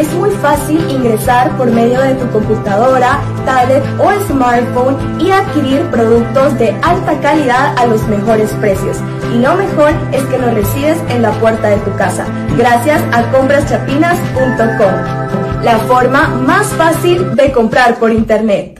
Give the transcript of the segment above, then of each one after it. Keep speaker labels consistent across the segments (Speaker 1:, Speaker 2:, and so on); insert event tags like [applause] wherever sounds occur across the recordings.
Speaker 1: Es muy fácil ingresar por medio de tu computadora, tablet o smartphone y adquirir productos de alta calidad a los mejores precios. Y lo mejor es que los recibes en la puerta de tu casa, gracias a compraschapinas.com, la forma más fácil de comprar por internet.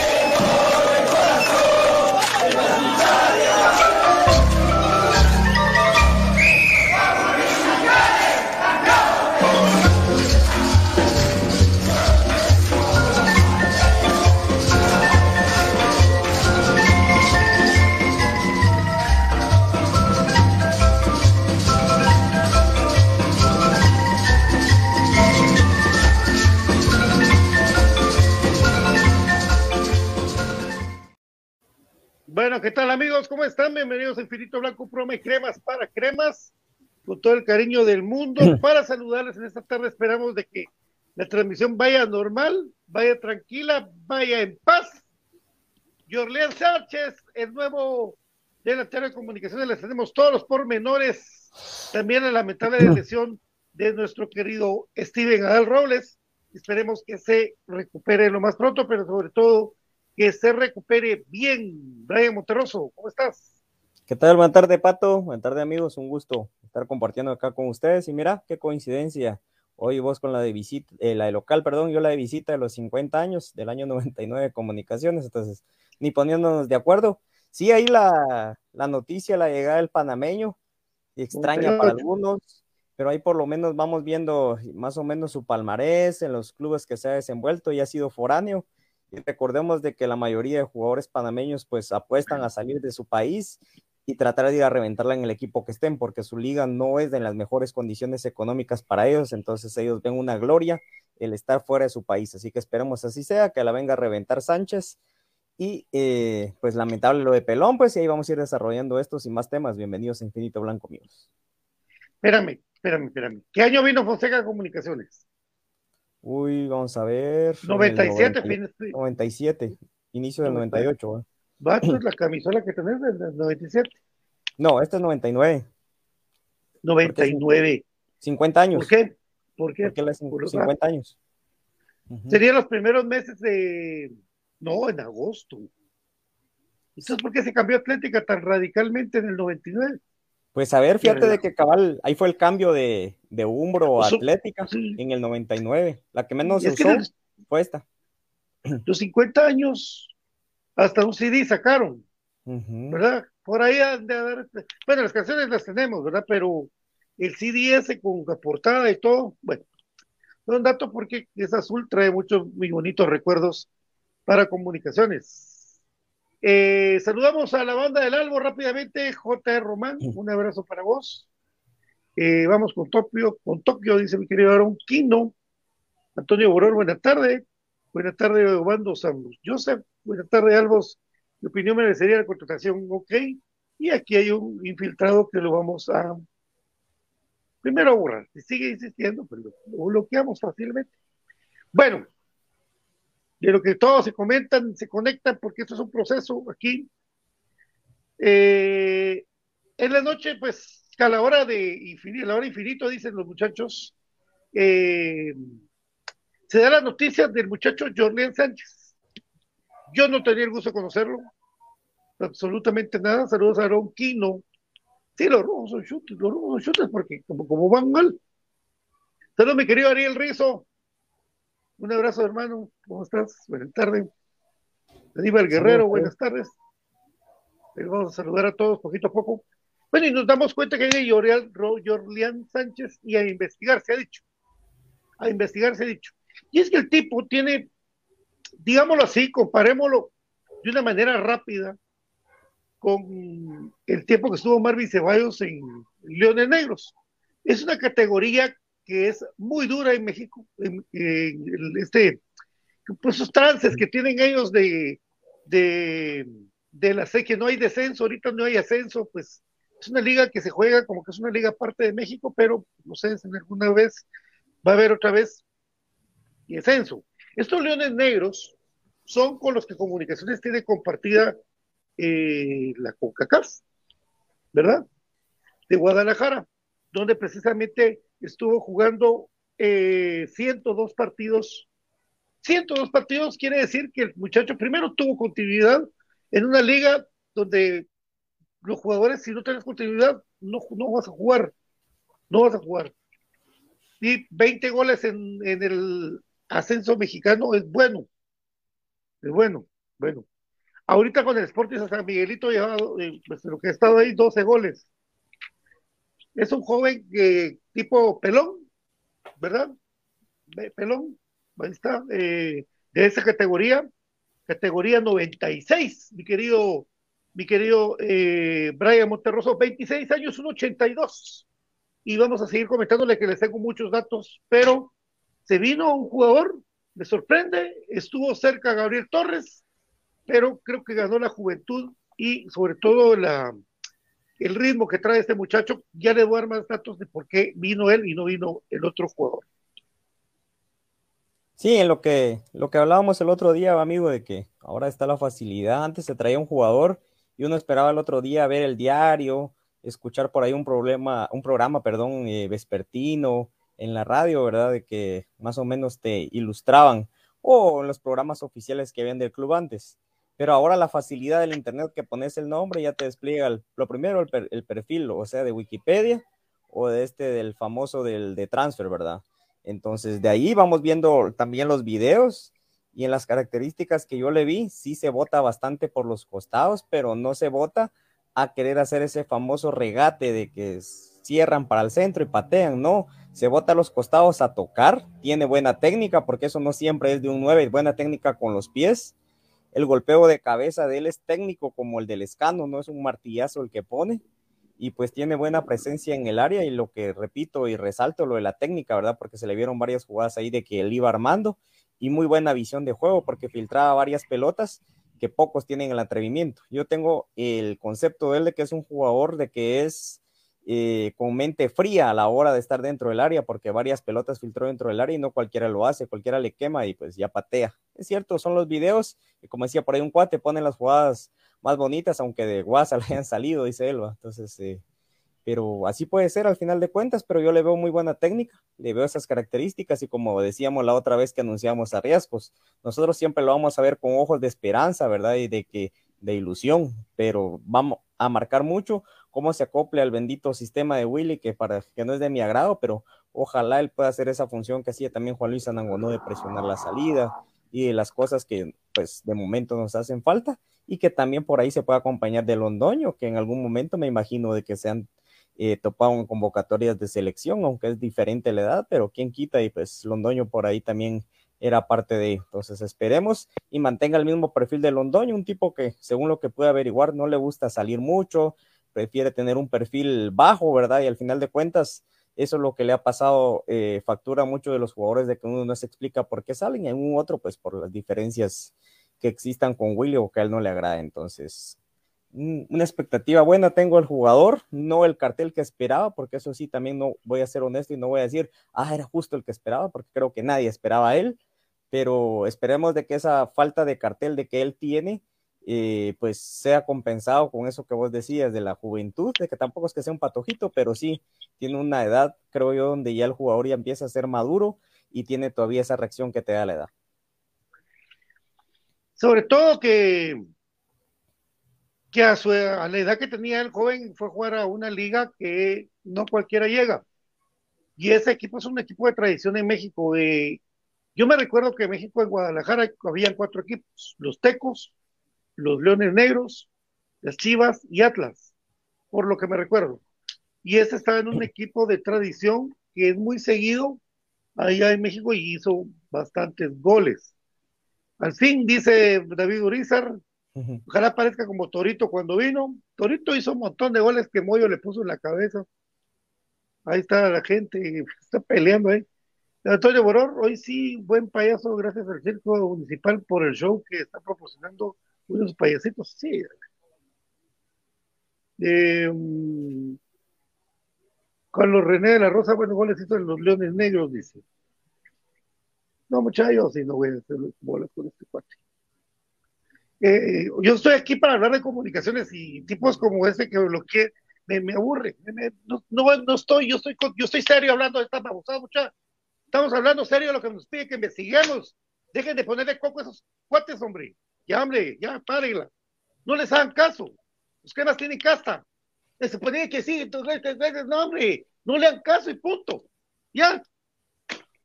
Speaker 2: ¿Cómo están? Bienvenidos a Infinito Blanco Prome Cremas para Cremas, con todo el cariño del mundo. Para saludarles en esta tarde, esperamos de que la transmisión vaya normal, vaya tranquila, vaya en paz. Jorleán Sánchez, el nuevo delantero de comunicaciones, les tenemos todos los pormenores. También la lamentable lesión de nuestro querido Steven Adal Robles. Esperemos que se recupere lo más pronto, pero sobre todo que se recupere bien. Brian Monterroso, ¿cómo estás?
Speaker 3: ¿Qué tal? Buenas tardes, Pato. Buenas tardes, amigos. Un gusto estar compartiendo acá con ustedes. Y mira, qué coincidencia. Hoy vos con la de visita, eh, la de local, perdón, yo la de visita de los 50 años, del año 99 de comunicaciones, entonces, ni poniéndonos de acuerdo. Sí, ahí la, la noticia, la llegada del panameño, extraña para algunos, pero ahí por lo menos vamos viendo más o menos su palmarés en los clubes que se ha desenvuelto y ha sido foráneo. Recordemos de que la mayoría de jugadores panameños pues apuestan a salir de su país y tratar de ir a reventarla en el equipo que estén, porque su liga no es de las mejores condiciones económicas para ellos, entonces ellos ven una gloria el estar fuera de su país, así que esperemos así sea, que la venga a reventar Sánchez. Y eh, pues lamentable lo de Pelón, pues y ahí vamos a ir desarrollando estos y más temas. Bienvenidos a Infinito Blanco, amigos.
Speaker 2: Espérame, espérame, espérame. ¿Qué año vino Fonseca Comunicaciones?
Speaker 3: Uy, vamos a ver.
Speaker 2: 97,
Speaker 3: 90, 97, inicio del 98. ¿eh?
Speaker 2: Vato, [clears throat] la camisola que tenés del 97.
Speaker 3: No, este es 99.
Speaker 2: 99.
Speaker 3: 50 años.
Speaker 2: ¿Por qué? ¿Por qué?
Speaker 3: Porque las 50 años.
Speaker 2: Serían los primeros meses de. No, en agosto. Entonces, ¿por qué se cambió Atlética tan radicalmente en el 99?
Speaker 3: Pues a ver, fíjate de que cabal, ahí fue el cambio de, de Umbro a Atlética sí. en el 99. La que menos se usó fue esta. [clears throat]
Speaker 2: Los 50 años hasta un CD sacaron, uh -huh. ¿verdad? Por ahí han de haber, bueno, las canciones las tenemos, ¿verdad? Pero el CD ese con la portada y todo, bueno, no un dato porque es azul, trae muchos muy bonitos recuerdos para comunicaciones. Eh, saludamos a la banda del Albo rápidamente, J. Román, un abrazo para vos. Eh, vamos con Tokio, con Tokio, dice mi querido Aaron Quino. Antonio Boror, buena tarde. Buenas tardes, Obando San Joseph. Buenas tardes, Albos. Mi opinión merecería la contratación, ok. Y aquí hay un infiltrado que lo vamos a primero a borrar. Si sigue insistiendo, pues lo, lo bloqueamos fácilmente. Bueno, de lo que todos se comentan, se conectan, porque esto es un proceso aquí. Eh, en la noche, pues, a la hora de infinito, la hora infinito, dicen los muchachos, eh, se da la noticia del muchacho Jorlian Sánchez. Yo no tenía el gusto de conocerlo, absolutamente nada. Saludos a Aaron Quino. Sí, los rojos son chutes, los rojos son chutes porque como, como van mal. Saludos, mi querido Ariel Rizo. Un abrazo, hermano. ¿Cómo estás? Buenas tardes. Aníbal Guerrero, buenas tardes. Vamos a saludar a todos poquito a poco. Bueno, y nos damos cuenta que hay Jorlian Sánchez y a investigar se ha dicho. A investigar se ha dicho. Y es que el tipo tiene, digámoslo así, comparémoslo de una manera rápida con el tiempo que estuvo Marvin Ceballos en Leones Negros. Es una categoría que es muy dura en México, en, en este, pues esos trances que tienen ellos de, de, de la C, que no hay descenso, ahorita no hay ascenso, pues es una liga que se juega como que es una liga aparte de México, pero no sé si alguna vez va a haber otra vez descenso. Estos leones negros son con los que Comunicaciones tiene compartida eh, la CONCACAF, ¿verdad? De Guadalajara, donde precisamente estuvo jugando eh, 102 partidos. 102 partidos quiere decir que el muchacho primero tuvo continuidad en una liga donde los jugadores, si no tienes continuidad, no, no vas a jugar. No vas a jugar. Y 20 goles en, en el ascenso mexicano es bueno. Es bueno, bueno. Ahorita con el Sporting San Miguelito llevado, eh, pues, lo que ha estado ahí, 12 goles. Es un joven que, tipo pelón, ¿verdad? Pelón, ahí está, eh, de esa categoría, categoría 96, mi querido, mi querido eh, Brian Monterroso, 26 años, un 82. Y vamos a seguir comentándole que les tengo muchos datos, pero se vino un jugador, me sorprende, estuvo cerca Gabriel Torres, pero creo que ganó la juventud y sobre todo la, el ritmo que trae este muchacho. Ya le voy a dar más datos de por qué vino él y no vino el otro jugador.
Speaker 3: Sí, en lo que, lo que hablábamos el otro día, amigo, de que ahora está la facilidad. Antes se traía un jugador y uno esperaba el otro día ver el diario, escuchar por ahí un problema, un programa, perdón, eh, vespertino en la radio, ¿verdad? De que más o menos te ilustraban o en los programas oficiales que habían del club antes. Pero ahora la facilidad del internet que pones el nombre ya te despliega lo primero el, perfil, o sea, de Wikipedia o de este del famoso del de transfer, ¿verdad? Entonces de ahí vamos viendo también los videos y en las características que yo le vi, sí se vota bastante por los costados, pero no se vota a querer hacer ese famoso regate de que cierran para el centro y patean, no, se bota a los costados a tocar, tiene buena técnica, porque eso no siempre es de un 9, buena técnica con los pies, el golpeo de cabeza de él es técnico como el del escano, no es un martillazo el que pone. Y pues tiene buena presencia en el área y lo que repito y resalto lo de la técnica, ¿verdad? Porque se le vieron varias jugadas ahí de que él iba armando y muy buena visión de juego porque filtraba varias pelotas que pocos tienen el atrevimiento. Yo tengo el concepto de él de que es un jugador de que es eh, con mente fría a la hora de estar dentro del área, porque varias pelotas filtró dentro del área y no cualquiera lo hace, cualquiera le quema y pues ya patea. Es cierto, son los videos, y como decía por ahí un cuate, ponen las jugadas más bonitas, aunque de WhatsApp [laughs] le hayan salido, dice Elba. Entonces, eh, pero así puede ser al final de cuentas, pero yo le veo muy buena técnica, le veo esas características y como decíamos la otra vez que anunciamos a riesgos, nosotros siempre lo vamos a ver con ojos de esperanza, ¿verdad? Y de que de ilusión, pero vamos a marcar mucho cómo se acople al bendito sistema de Willy, que para que no es de mi agrado, pero ojalá él pueda hacer esa función que hacía también Juan Luis Anangonó de presionar la salida y de las cosas que pues de momento nos hacen falta y que también por ahí se pueda acompañar de Londoño, que en algún momento me imagino de que se han eh, topado en convocatorias de selección, aunque es diferente la edad, pero quién quita y pues Londoño por ahí también era parte de. Entonces esperemos y mantenga el mismo perfil de Londoño, un tipo que según lo que pude averiguar no le gusta salir mucho, prefiere tener un perfil bajo, ¿verdad? Y al final de cuentas, eso es lo que le ha pasado eh, factura a muchos de los jugadores de que uno no se explica por qué salen y en un otro, pues por las diferencias que existan con Willy o que a él no le agrada. Entonces, una expectativa buena tengo el jugador, no el cartel que esperaba, porque eso sí, también no voy a ser honesto y no voy a decir, ah, era justo el que esperaba, porque creo que nadie esperaba a él, pero esperemos de que esa falta de cartel de que él tiene eh, pues sea compensado con eso que vos decías de la juventud, de que tampoco es que sea un patojito, pero sí tiene una edad, creo yo, donde ya el jugador ya empieza a ser maduro y tiene todavía esa reacción que te da la edad.
Speaker 2: Sobre todo que, que a, su, a la edad que tenía el joven fue jugar a una liga que no cualquiera llega. Y ese equipo es un equipo de tradición en México. Yo me recuerdo que en México, en Guadalajara, habían cuatro equipos, los Tecos, los Leones Negros, las Chivas y Atlas, por lo que me recuerdo. Y ese estaba en un equipo de tradición que es muy seguido allá en México y hizo bastantes goles. Al fin, dice David Urizar, ojalá parezca como Torito cuando vino. Torito hizo un montón de goles que Moyo le puso en la cabeza. Ahí está la gente, está peleando ahí. Antonio Boror, hoy sí, buen payaso, gracias al Circo Municipal por el show que está proporcionando unos payasitos, sí. Eh, Carlos René de la Rosa, bueno, golecito en los Leones Negros, dice. No, muchachos, si no voy a hacer bolas con este cuate. Eh, yo estoy aquí para hablar de comunicaciones y tipos como ese que lo que me, aburre. no, no, estoy, yo estoy, yo estoy serio hablando de esta babosada, muchachos. Estamos hablando serio de lo que nos pide que investiguemos. Dejen de ponerle coco esos cuates, hombre. Ya, hombre, ya, párenla. No les hagan caso. Los que más tienen casta. Se puede que sí, entonces, no, hombre, no le hagan caso y punto. Ya.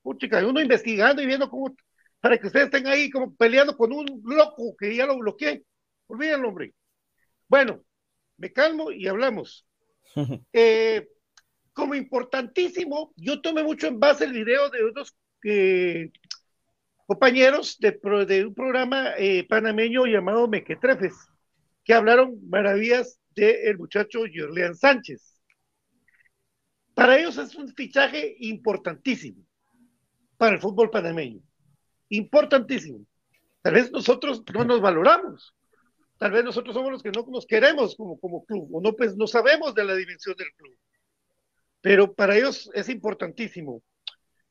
Speaker 2: Puchica, uno investigando y viendo cómo, para que ustedes estén ahí como peleando con un loco que ya lo bloqueé. Olvídenlo, hombre. Bueno, me calmo y hablamos. [laughs] Eh, como importantísimo, yo tomé mucho en base el video de otros eh, compañeros de, un programa eh, panameño llamado Mequetrefes, que hablaron maravillas del muchacho Jorlean Sánchez. Para ellos es un fichaje importantísimo para el fútbol panameño. Importantísimo. Tal vez nosotros no nos valoramos. Tal vez nosotros somos los que no nos queremos como, como club, o no, pues no sabemos de la dimensión del club. Pero para ellos es importantísimo.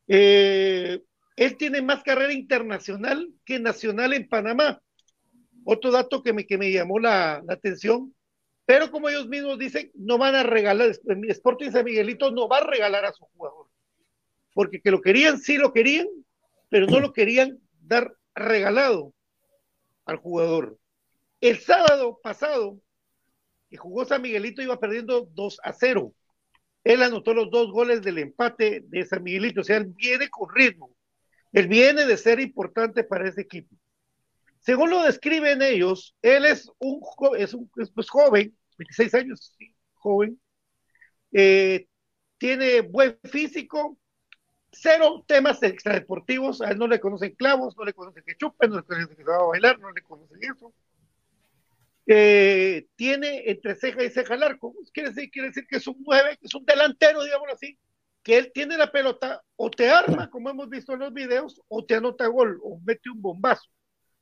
Speaker 2: Eh, él tiene más carrera internacional que nacional en Panamá. Otro dato que me, que me llamó la, atención. Pero como ellos mismos dicen, no van a regalar, Sporting San Miguelito no va a regalar a su jugador. Porque que lo querían, sí lo querían, pero no lo querían dar regalado al jugador. El sábado pasado, que jugó San Miguelito, iba perdiendo 2 a 0. Él anotó los dos goles del empate de San Miguelito, o sea, él viene con ritmo. Él viene de ser importante para ese equipo. Según lo describen ellos, él es un, es un pues, joven, 26 años, joven, eh, tiene buen físico, cero temas extradeportivos, a él no le conocen clavos, no le conocen que chupen, no le conocen que se va a bailar, no le conocen eso. Eh, tiene entre ceja y ceja el arco, quiere decir, quiere decir que es un 9, que es un delantero, digamos así, que él tiene la pelota, o te arma, como hemos visto en los videos, o te anota gol, o mete un bombazo,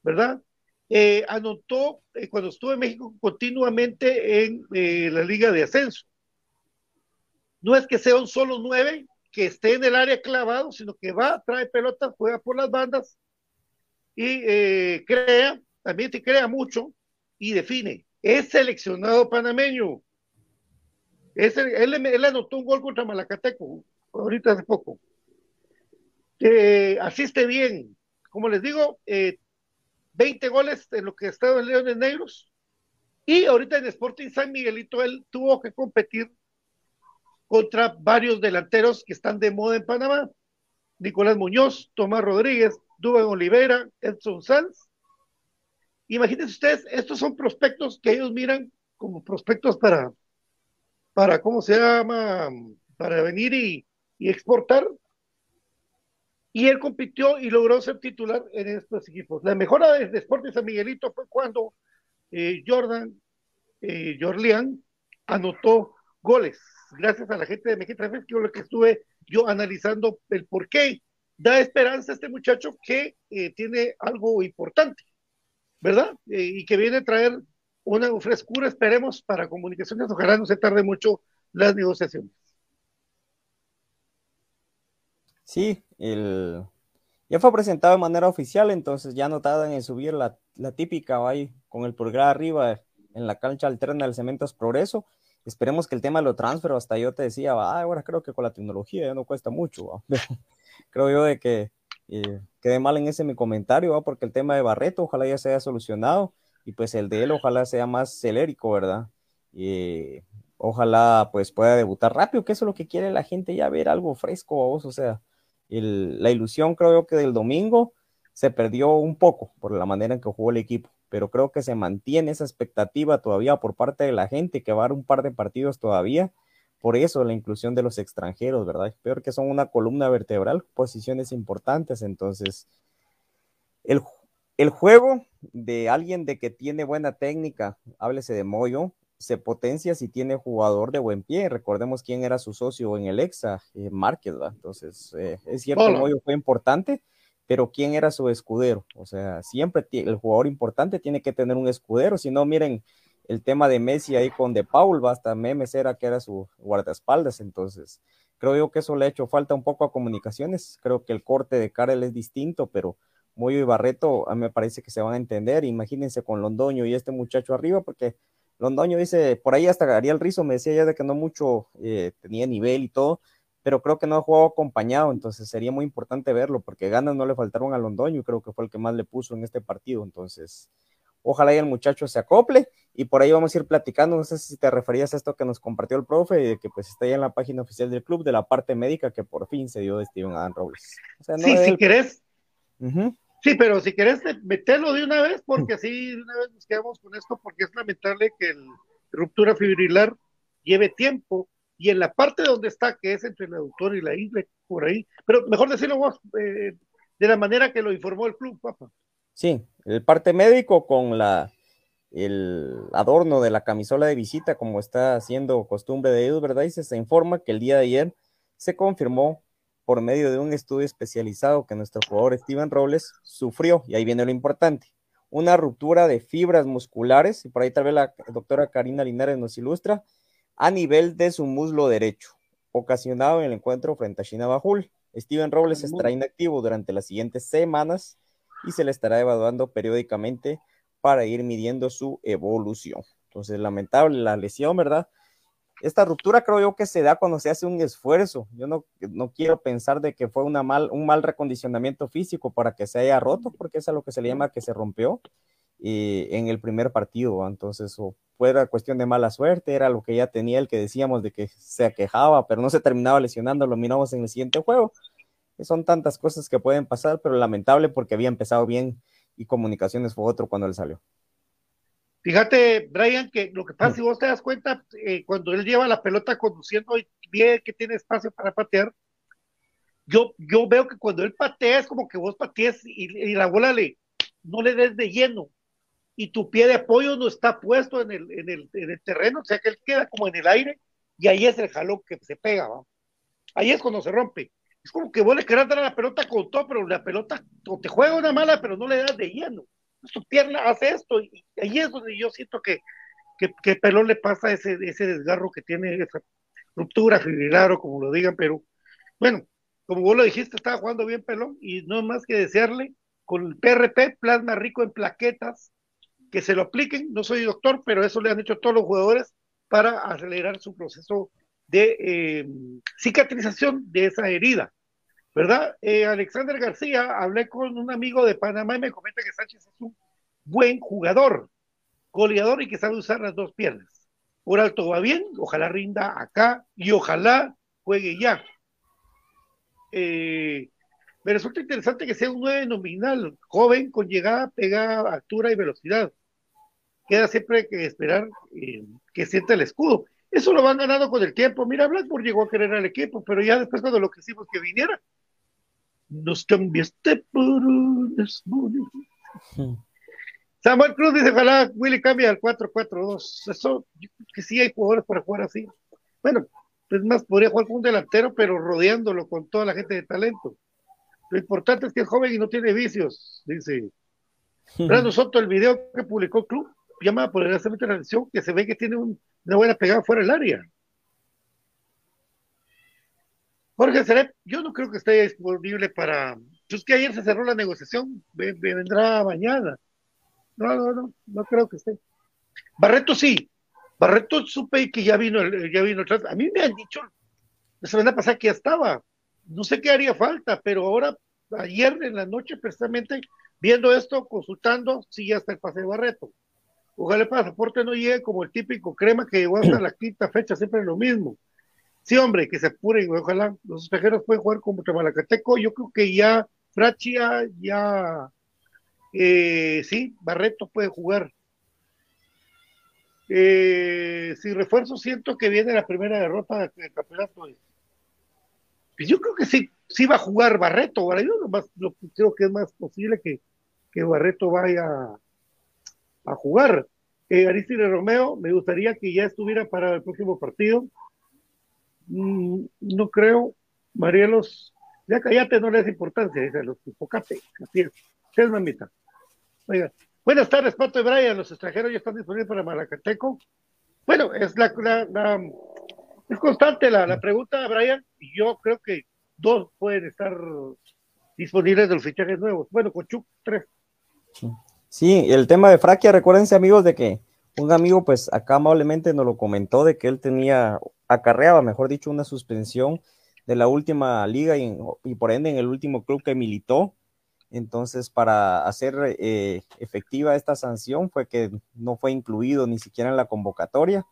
Speaker 2: ¿verdad? Eh, anotó eh, cuando estuvo en México continuamente en la Liga de Ascenso. No es que sea un solo nueve, que esté en el área clavado, sino que va, trae pelota, juega por las bandas y eh, crea, también te crea mucho y define. Es seleccionado panameño. Él, anotó un gol contra Malacateco, ahorita hace poco. Asiste bien. Como les digo, 20 eh, goles en lo que estado en Leones Negros. Y ahorita en Sporting San Miguelito él tuvo que competir contra varios delanteros que están de moda en Panamá. Nicolás Muñoz, Tomás Rodríguez, Dubán Olivera, Edson Sanz. Imagínense ustedes, estos son prospectos que ellos miran como prospectos para, para ¿cómo se llama? Para venir y, exportar. Y él compitió y logró ser titular en estos equipos. La mejora de, de San Miguelito fue cuando eh, Jordan eh, Jorlian anotó goles gracias a la gente de México que lo que estuve yo analizando el por qué da esperanza a este muchacho que eh, tiene algo importante, ¿verdad? Eh, y que viene a traer una frescura, esperemos, para comunicaciones. Ojalá no se tarde mucho las negociaciones.
Speaker 3: Sí, el... ya fue presentado de manera oficial, entonces ya no tardan en subir la, la típica ahí con el pulgar arriba en la cancha alterna del Cementos Progreso Esperemos que el tema de lo transfer, hasta yo te decía, ah, ahora creo que con la tecnología ya no cuesta mucho. [laughs] creo yo de que eh, quedé mal en ese mi comentario, porque el tema de Barreto ojalá ya se haya solucionado y pues el de él ojalá sea más celérico, ¿verdad? Y ojalá pues pueda debutar rápido, que eso es lo que quiere la gente ya ver algo fresco vos, o sea, la ilusión creo que del domingo se perdió un poco por la manera en que jugó el equipo pero creo que se mantiene esa expectativa todavía por parte de la gente que va a dar un par de partidos todavía. Por eso la inclusión de los extranjeros, ¿verdad? Peor que son una columna vertebral, posiciones importantes. Entonces, el, el juego de alguien de que tiene buena técnica, háblese de Moyo, se potencia si tiene jugador de buen pie. Recordemos quién era su socio en el EXA, eh, Márquez, ¿verdad? Entonces, eh, es cierto, Moyo fue importante, pero ¿quién era su escudero? O sea, siempre el jugador importante tiene que tener un escudero, si no, miren el tema de Messi ahí con De Paul, basta Memes era que era su guardaespaldas, entonces creo yo que eso le ha hecho falta un poco a comunicaciones, creo que el corte de Karel es distinto, pero Moyo y Barreto a mí me parece que se van a entender, imagínense con Londoño y este muchacho arriba, porque Londoño dice, por ahí hasta Ariel Rizo me decía ya de que no mucho eh, tenía nivel y todo, pero creo que no ha jugado acompañado, entonces sería muy importante verlo, porque ganas no le faltaron a Londoño y creo que fue el que más le puso en este partido, entonces ojalá y el muchacho se acople y por ahí vamos a ir platicando, no sé si te referías a esto que nos compartió el profe, que pues está ahí en la página oficial del club, de la parte médica que por fin se dio de Steven Adam Robles.
Speaker 2: sí, si querés. Sí, pero si querés meterlo de una vez, porque así de una vez nos quedamos con esto, porque es lamentable que el ruptura fibrilar lleve tiempo y en la parte donde está, que es entre el aductor y la ingle, por ahí, pero mejor decirlo vos, eh, de la manera que lo informó el club, papá.
Speaker 3: Sí, el parte médico con la el adorno de la camisola de visita, como está haciendo costumbre de ellos, ¿verdad? Y se informa que el día de ayer se confirmó por medio de un estudio especializado que nuestro jugador Steven Robles sufrió, y ahí viene lo importante, una ruptura de fibras musculares, y por ahí tal vez la doctora Karina Linares nos ilustra, a nivel de su muslo derecho, ocasionado en el encuentro frente a China Bajul. Steven Robles estará inactivo durante las siguientes semanas y se le estará evaluando periódicamente para ir midiendo su evolución. Entonces, lamentable la lesión, ¿verdad? Esta ruptura creo yo que se da cuando se hace un esfuerzo. Yo no, no quiero pensar de que fue mal, un mal recondicionamiento físico para que se haya roto, porque es a lo que se le llama que se rompió eh, en el primer partido. Entonces, o fuera cuestión de mala suerte, era lo que ya tenía el que decíamos de que se aquejaba, pero no se terminaba lesionando, lo miramos en el siguiente juego. Son tantas cosas que pueden pasar, pero lamentable porque había empezado bien y Comunicaciones fue otro cuando él salió.
Speaker 2: Fíjate, Brian, que lo que pasa, si vos te das cuenta, eh, cuando él lleva la pelota conduciendo y ve que tiene espacio para patear, yo, yo veo que cuando él patea es como que vos patees y, la bola le, no le des de lleno y tu pie de apoyo no está puesto en el, en el, en el terreno, o sea que él queda como en el aire y ahí es el jalón que se pega, ¿va? ahí es cuando se rompe. Es como que vos le querés dar a la pelota con todo, pero la pelota o te juega una mala, pero no le das de lleno. Tu pierna hace esto y ahí es donde yo siento que, que, que Pelón le pasa ese, ese desgarro que tiene, esa ruptura fibrilar o como lo digan, pero bueno, como vos lo dijiste, estaba jugando bien Pelón y no más que desearle con el PRP, plasma rico en plaquetas, que se lo apliquen. No soy doctor, pero eso le han hecho todos los jugadores para acelerar su proceso de eh, cicatrización de esa herida. ¿Verdad? Eh, Alexander García, hablé con un amigo de Panamá y me comenta que Sánchez es un buen jugador, goleador y que sabe usar las dos piernas. Por alto va bien, ojalá rinda acá y ojalá juegue ya. Eh, me resulta interesante que sea un 9 nominal, joven, con llegada, pegada, altura y velocidad. Queda siempre que esperar eh, que sienta el escudo. Eso lo van ganando con el tiempo. Mira, Blackburn llegó a querer al equipo, pero ya después cuando lo que hicimos que viniera, nos cambiaste por un Samuel Cruz dice, ojalá Willy cambie al 4-4-2. Eso, que sí hay jugadores para jugar así. Bueno, es más, podría jugar con un delantero, pero rodeándolo con toda la gente de talento. Lo importante es que es joven y no tiene vicios, dice. Brando Soto, el video que publicó club, llama por el de transición, que se ve que tiene una buena pegada fuera del área. Jorge Serep, yo no creo que esté disponible para. Es que ayer se cerró la negociación, vendrá mañana. No, no, no, no creo que esté. Barreto sí, Barreto supe que ya vino, ya vino atrás. A mí me han dicho la semana pasada que ya estaba. No sé qué haría falta, pero ahora, ayer en la noche, precisamente, viendo esto, consultando, sí ya está el pase de Barreto. Ojalá el pasaporte no llegue como el típico crema que llegó hasta la quinta fecha, siempre lo mismo. Sí, hombre, que se apuren, ojalá los extranjeros pueden jugar como Malacateco. Yo creo que ya Frachia, ya, eh, sí, Barreto puede jugar. Eh, si refuerzo, siento que viene la primera derrota del campeonato. Pues yo creo que sí, sí va a jugar Barreto. Yo más, lo, creo que es más posible que, que Barreto vaya a jugar. Eh, Aristide Romeo, me gustaría que ya estuviera para el próximo partido. Mm, no creo. Marielos, ya cállate, no le das importancia, dice los enfocate, así es. Es mamita. Oiga, Buenas tardes, Pato y Brian. Los extranjeros ya están disponibles para Malacateco. Bueno, es la, es constante la, la, pregunta, Brian, y yo creo que dos pueden estar disponibles de los fichajes nuevos. Bueno, con tres.
Speaker 3: Sí, el tema de Fraquia, recuérdense amigos de que un amigo pues acá amablemente nos lo comentó de que él tenía, acarreaba, mejor dicho, una suspensión de la última liga y, por ende en el último club que militó entonces, para hacer eh, efectiva esta sanción fue que no fue incluido ni siquiera en la convocatoria.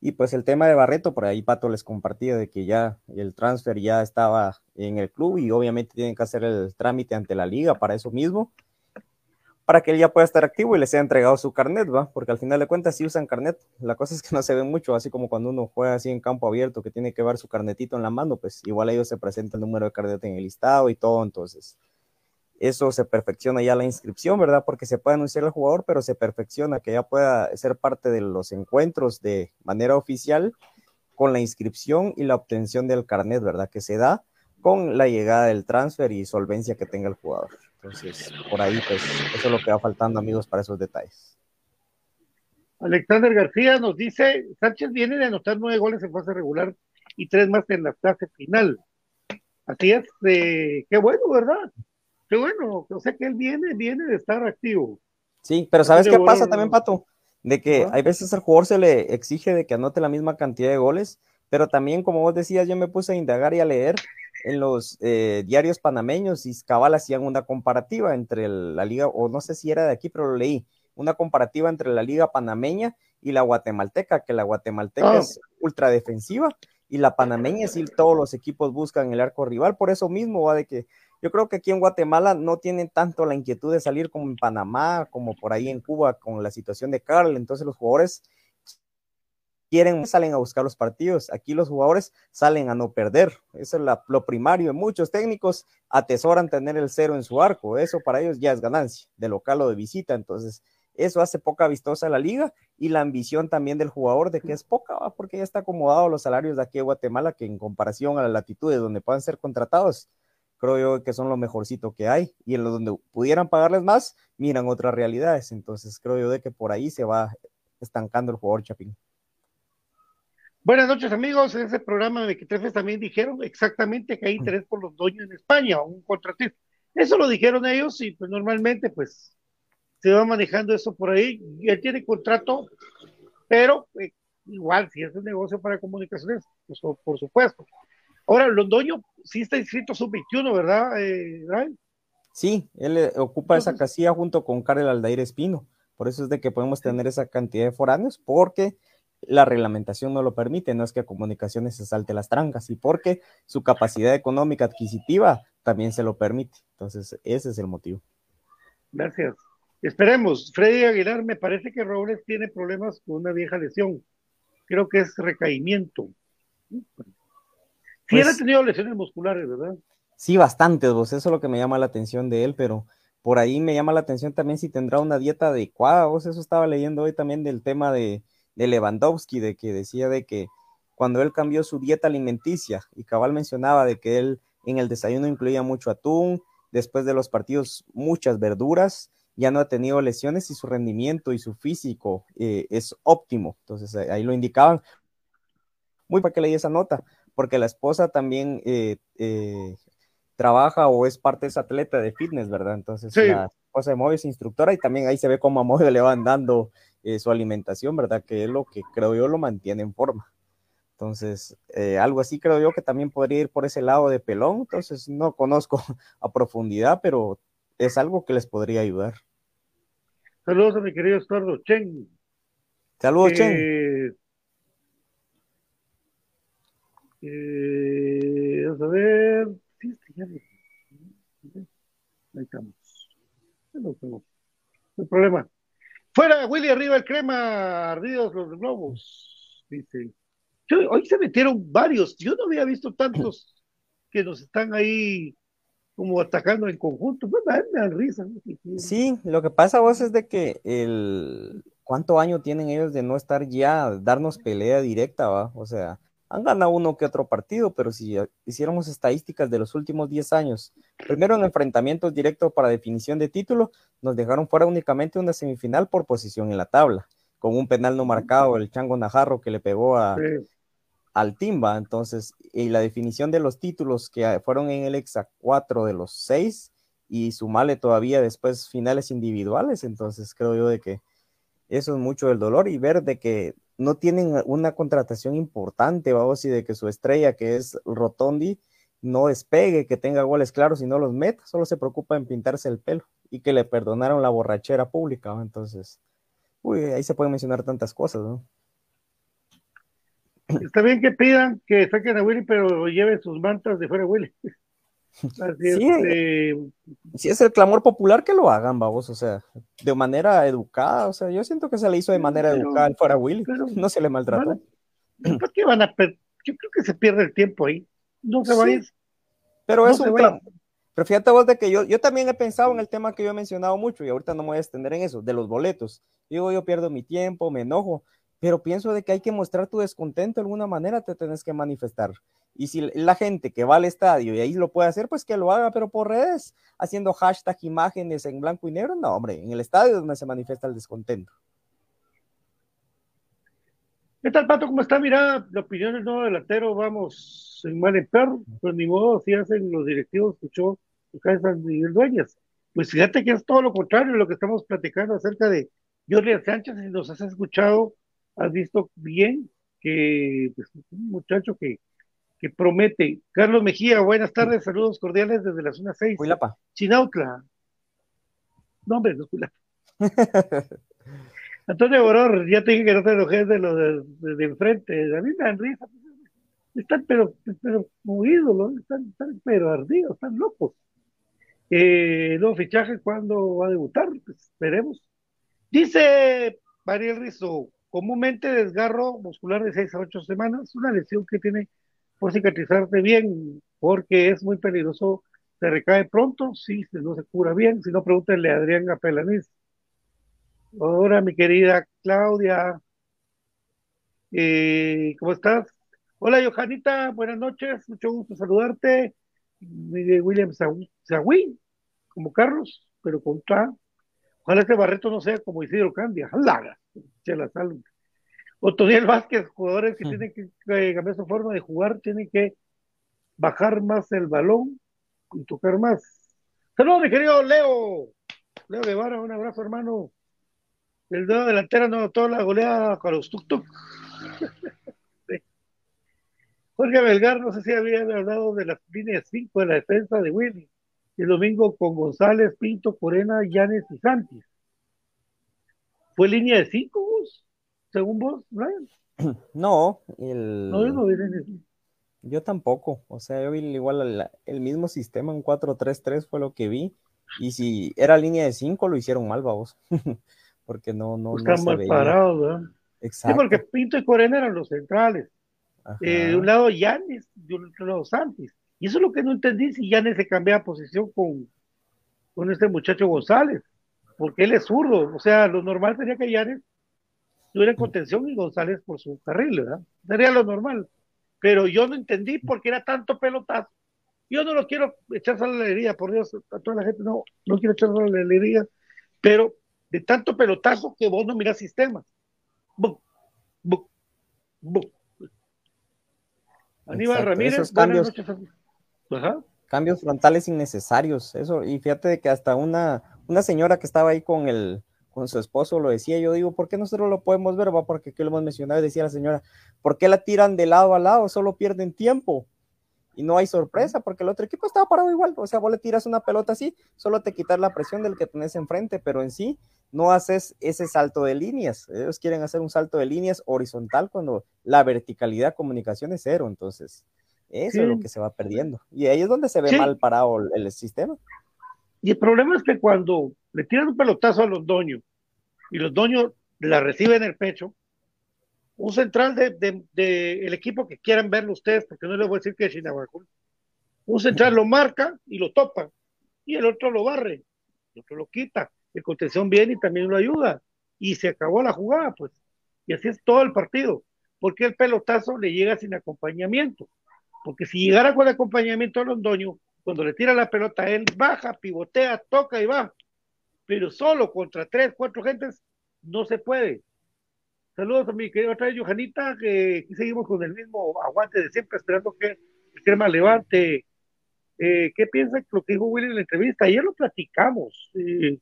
Speaker 3: Y pues el tema de Barreto, por ahí Pato les compartía de que ya el transfer ya estaba en el club y obviamente tienen que hacer el trámite ante la liga para eso mismo, para que él ya pueda estar activo y le sea entregado su carnet, ¿va? Porque al final de cuentas sí usan carnet. La cosa es que no se ve mucho, así como cuando uno juega así en campo abierto, que tiene que ver su carnetito en la mano, pues igual ellos se presenta el número de carnet en el listado y todo, entonces eso se perfecciona ya la inscripción, ¿verdad? Porque se puede anunciar el jugador, pero se perfecciona que ya pueda ser parte de los encuentros de manera oficial con la inscripción y la obtención del carnet, ¿verdad? Que se da con la llegada del transfer y solvencia que tenga el jugador. Entonces, por ahí, pues, eso es lo que va faltando, amigos, para esos detalles.
Speaker 2: Alexander García nos dice, Sánchez viene de anotar nueve goles en fase regular y tres más en la fase final. Así es, eh, qué bueno, ¿verdad? Qué bueno, o sea que él viene, viene de estar activo.
Speaker 3: Sí, pero ¿sabes qué pasa también, Pato? De que hay veces al jugador se le exige de que anote la misma cantidad de goles, pero también, como vos decías, yo me puse a indagar y a leer en los eh, diarios panameños y cabal hacían una comparativa entre la liga, o no sé si era de aquí, pero lo leí, una comparativa entre la liga panameña y la guatemalteca, que la guatemalteca
Speaker 2: Ah.
Speaker 3: es ultra defensiva y la panameña sí todos los equipos buscan el arco rival, por eso mismo va de que yo creo que aquí en Guatemala no tienen tanto la inquietud de salir como en Panamá, como por ahí en Cuba con la situación de Carl, entonces los jugadores quieren, salen a buscar los partidos. Aquí los jugadores salen a no perder. Eso es la- lo primario. Muchos técnicos atesoran tener el cero en su arco. Eso para ellos ya es ganancia, de local o de visita. Entonces, eso hace poca vistosa la liga y la ambición también del jugador de que es poca, porque ya está acomodado los salarios de aquí de Guatemala, que en comparación a las latitudes donde puedan ser contratados, creo yo que son lo mejorcito que hay. Y en los donde pudieran pagarles más, miran otras realidades. Entonces, creo yo de que por ahí se va estancando el jugador Chapín.
Speaker 2: Buenas noches, amigos. En ese programa de Mequetrefes también dijeron exactamente que hay interés por los dueños en España, un contratista. Eso lo dijeron ellos y pues normalmente pues se va manejando eso por ahí. Él tiene contrato, pero eh, igual, si es un negocio para comunicaciones, pues, por, supuesto. Ahora, Londoño sí está inscrito sub-21, ¿verdad, eh, Brian?
Speaker 3: Sí, él eh, ocupa esa
Speaker 2: Entonces-
Speaker 3: casilla junto con Karel Aldair Espino. Por eso es de que podemos tener esa cantidad de foráneos, porque la reglamentación no lo permite, no es que a comunicaciones se salte las trancas, y porque su capacidad económica adquisitiva también se lo permite. Entonces, ese es el motivo.
Speaker 2: Gracias. Esperemos. Freddy Aguilar, me parece que Robles tiene problemas con una vieja lesión. Creo que es recaimiento. Sí,
Speaker 3: Pues-
Speaker 2: él ha tenido lesiones musculares, ¿verdad?
Speaker 3: Sí, bastantes, vos, eso es lo que me llama la atención de él, pero por ahí me llama la atención también si tendrá una dieta adecuada, vos, eso estaba leyendo hoy también del tema de, de Lewandowski, de que decía de que cuando él cambió su dieta alimenticia, y Cabal mencionaba de que él en el desayuno incluía mucho atún, después de los partidos muchas verduras, ya no ha tenido lesiones y su rendimiento y su físico eh, es óptimo, entonces ahí lo indicaban. Muy para que leí esa nota, porque la esposa también eh, eh, trabaja o es parte de esa atleta de fitness, ¿verdad? Entonces
Speaker 2: Sí.
Speaker 3: la esposa de Moy es instructora y también ahí se ve cómo a Moy le van dando eh, su alimentación, ¿verdad? Que es lo que creo yo lo mantiene en forma. Entonces, eh, algo así creo yo que también podría ir por ese lado de pelón. Entonces, no conozco [laughs] a profundidad, pero es algo que les podría ayudar.
Speaker 2: Saludos a mi querido Estuardo Chen.
Speaker 3: Saludos, Chen.
Speaker 2: Eh, eh, vamos a ver. Ahí estamos. Tengo. No hay problema. Fuera, Willy, arriba el crema, ardidos los globos. Dice. Yo- hoy se metieron varios. Yo no había visto tantos [clears throat] que nos están ahí como atacando en conjunto. Pues, me dan risa. ¿no?
Speaker 3: Sí, lo que pasa vos es de que el cuánto año tienen ellos de no estar ya, darnos pelea directa, va. O sea, han ganado uno que otro partido, pero si hiciéramos estadísticas de los últimos 10 años, primero en enfrentamientos directos para definición de título, nos dejaron fuera únicamente una semifinal por posición en la tabla, con un penal no marcado, el Chango Najarro que le pegó a,
Speaker 2: Sí.
Speaker 3: al Timba, entonces, y la definición de los títulos que fueron en el Exa 4 de los 6 y sumarle todavía después finales individuales, entonces creo yo de que eso es mucho del dolor y ver de que no tienen una contratación importante, vamos, y de que su estrella que es Rotondi no despegue, que tenga goles claros y no los meta, solo se preocupa en pintarse el pelo y que le perdonaron la borrachera pública, ¿no? entonces, uy, ahí se pueden mencionar tantas cosas, ¿no?
Speaker 2: Está bien que pidan que saquen a Willy, pero lleven sus mantas de fuera Willy. Así es,
Speaker 3: Sí.
Speaker 2: eh,
Speaker 3: si es el clamor popular, que lo hagan, vamos, o sea, de manera educada, o sea, yo siento que se le hizo de manera
Speaker 2: Pero-
Speaker 3: educada al fuera Willy,
Speaker 2: pero-
Speaker 3: no se le maltrató.
Speaker 2: van a- ¿Por qué van a Yo creo que se pierde el tiempo ahí. No se
Speaker 3: Sí.
Speaker 2: va a ir.
Speaker 3: Pero
Speaker 2: No
Speaker 3: es un Pero fíjate vos de que yo, yo también he pensado en el tema que yo he mencionado mucho y ahorita no me voy a extender en eso, de los boletos. Digo, yo pierdo mi tiempo, me enojo, pero pienso de que hay que mostrar tu descontento de alguna manera, te tenés que manifestar. Y si la gente que va al estadio y ahí lo puede hacer, pues que lo haga, pero por redes, haciendo hashtag imágenes en blanco y negro, no, hombre, en el estadio es donde se manifiesta el descontento.
Speaker 2: ¿Qué tal, Pato? ¿Cómo está? Mira, la opinión del nuevo delantero, vamos, en mal en perro, pues ni modo, así hacen los directivos, escuchó su casa Miguel Dueñas. Pues fíjate que es todo lo contrario de lo que estamos platicando acerca de Jorge Sánchez, si nos has escuchado, has visto bien que pues, un muchacho que, que promete. Carlos Mejía, buenas tardes, saludos cordiales desde la zona 6.
Speaker 3: Cuilapa.
Speaker 2: Chinautla. No, hombre, no es Cuilapa. [laughs] Antonio Boror, ya te dije que no te enojes de los de, enfrente. A mí me dan risa. Están pero, pero como ídolos, están, están pero ardidos, están locos. Eh, nuevo fichaje, ¿cuándo va a debutar? Pues esperemos. Dice Mariel Rizzo, comúnmente desgarro muscular de 6 a 8 semanas, una lesión que tiene por cicatrizarte bien, porque es muy peligroso, se recae pronto, si no se cura bien, si no pregúntenle a Adrián Apelaniz. Hola, mi querida Claudia. Eh, ¿Cómo estás? Hola, Johanita, buenas noches, mucho gusto saludarte. William Sagüí, como Carlos, pero con K. Ojalá este Barreto no sea como Isidro Candia. Laga, la salud. Otoniel Vázquez, jugadores que tienen que cambiar su forma de jugar, tienen que bajar más el balón y tocar más. Saludos, mi querido Leo. Leo Guevara, un abrazo, hermano. El dedo delantera no toda la goleada con los tuk [laughs] Jorge Belgar, no sé si había hablado de las líneas 5 de la defensa de Willy. El domingo con González, Pinto, Corena, Llanes y Santis. ¿Fue línea de 5 vos? Según vos, Brian. [clears throat]
Speaker 3: No, el... no, yo no Yo tampoco. O sea, yo vi igual el, mismo sistema, un 4-3-3 fue lo que vi. Y si era línea de 5, lo hicieron mal, vos. [laughs] porque no, no,
Speaker 2: Están mal parados, ¿verdad? Exacto. Sí, porque Pinto y Corena eran los centrales. Eh, de un lado Yanes, de otro lado Santis. Y eso es lo que no entendí si Yanes se cambiaba posición con, con este muchacho González, porque él es zurdo. O sea, lo normal sería que Yanes tuviera contención y González por su carril, ¿verdad? Sería lo normal. Pero yo no entendí por qué era tanto pelotazo. Yo no lo quiero echar a la alegría, por Dios, a toda la gente no, no quiero echar a la alegría, pero de tanto pelotazo que vos no mirás sistemas.
Speaker 3: Aníbal Ramírez, cambios, cambios frontales innecesarios, eso, y fíjate de que hasta una, una señora que estaba ahí con el con su esposo lo decía, yo digo, ¿por qué nosotros lo podemos ver? Va, porque aquí lo hemos mencionado, decía la señora, ¿por qué la tiran de lado a lado? Solo pierden tiempo y no hay sorpresa porque el otro equipo estaba parado igual. O sea, vos le tiras una pelota así, solo te quitas la presión del que tenés enfrente, pero en sí no haces ese salto de líneas. Ellos quieren hacer un salto de líneas horizontal cuando la verticalidad comunicación es cero. Entonces, eso es lo que se va perdiendo. Y ahí es donde se ve mal parado el, sistema.
Speaker 2: Y el problema es que cuando le tiran un pelotazo a los doños y los doños la reciben en el pecho, un central del de, el equipo que quieran verlo ustedes, porque no les voy a decir que es Chinabacul, un central lo marca y lo topa, y el otro lo barre, el otro lo quita, el contención viene y también lo ayuda, y se acabó la jugada, pues, y así es todo el partido, porque el pelotazo le llega sin acompañamiento, porque si llegara con acompañamiento a Londoño, cuando le tira la pelota, él baja, pivotea, toca y va, pero solo contra tres, cuatro gentes no se puede, Saludos a mi querida otra vez, Johanita, que aquí seguimos con el mismo aguante de siempre, esperando que el crema levante. Eh, ¿Qué piensa lo que dijo Willy en la entrevista? Ayer lo platicamos. Eh,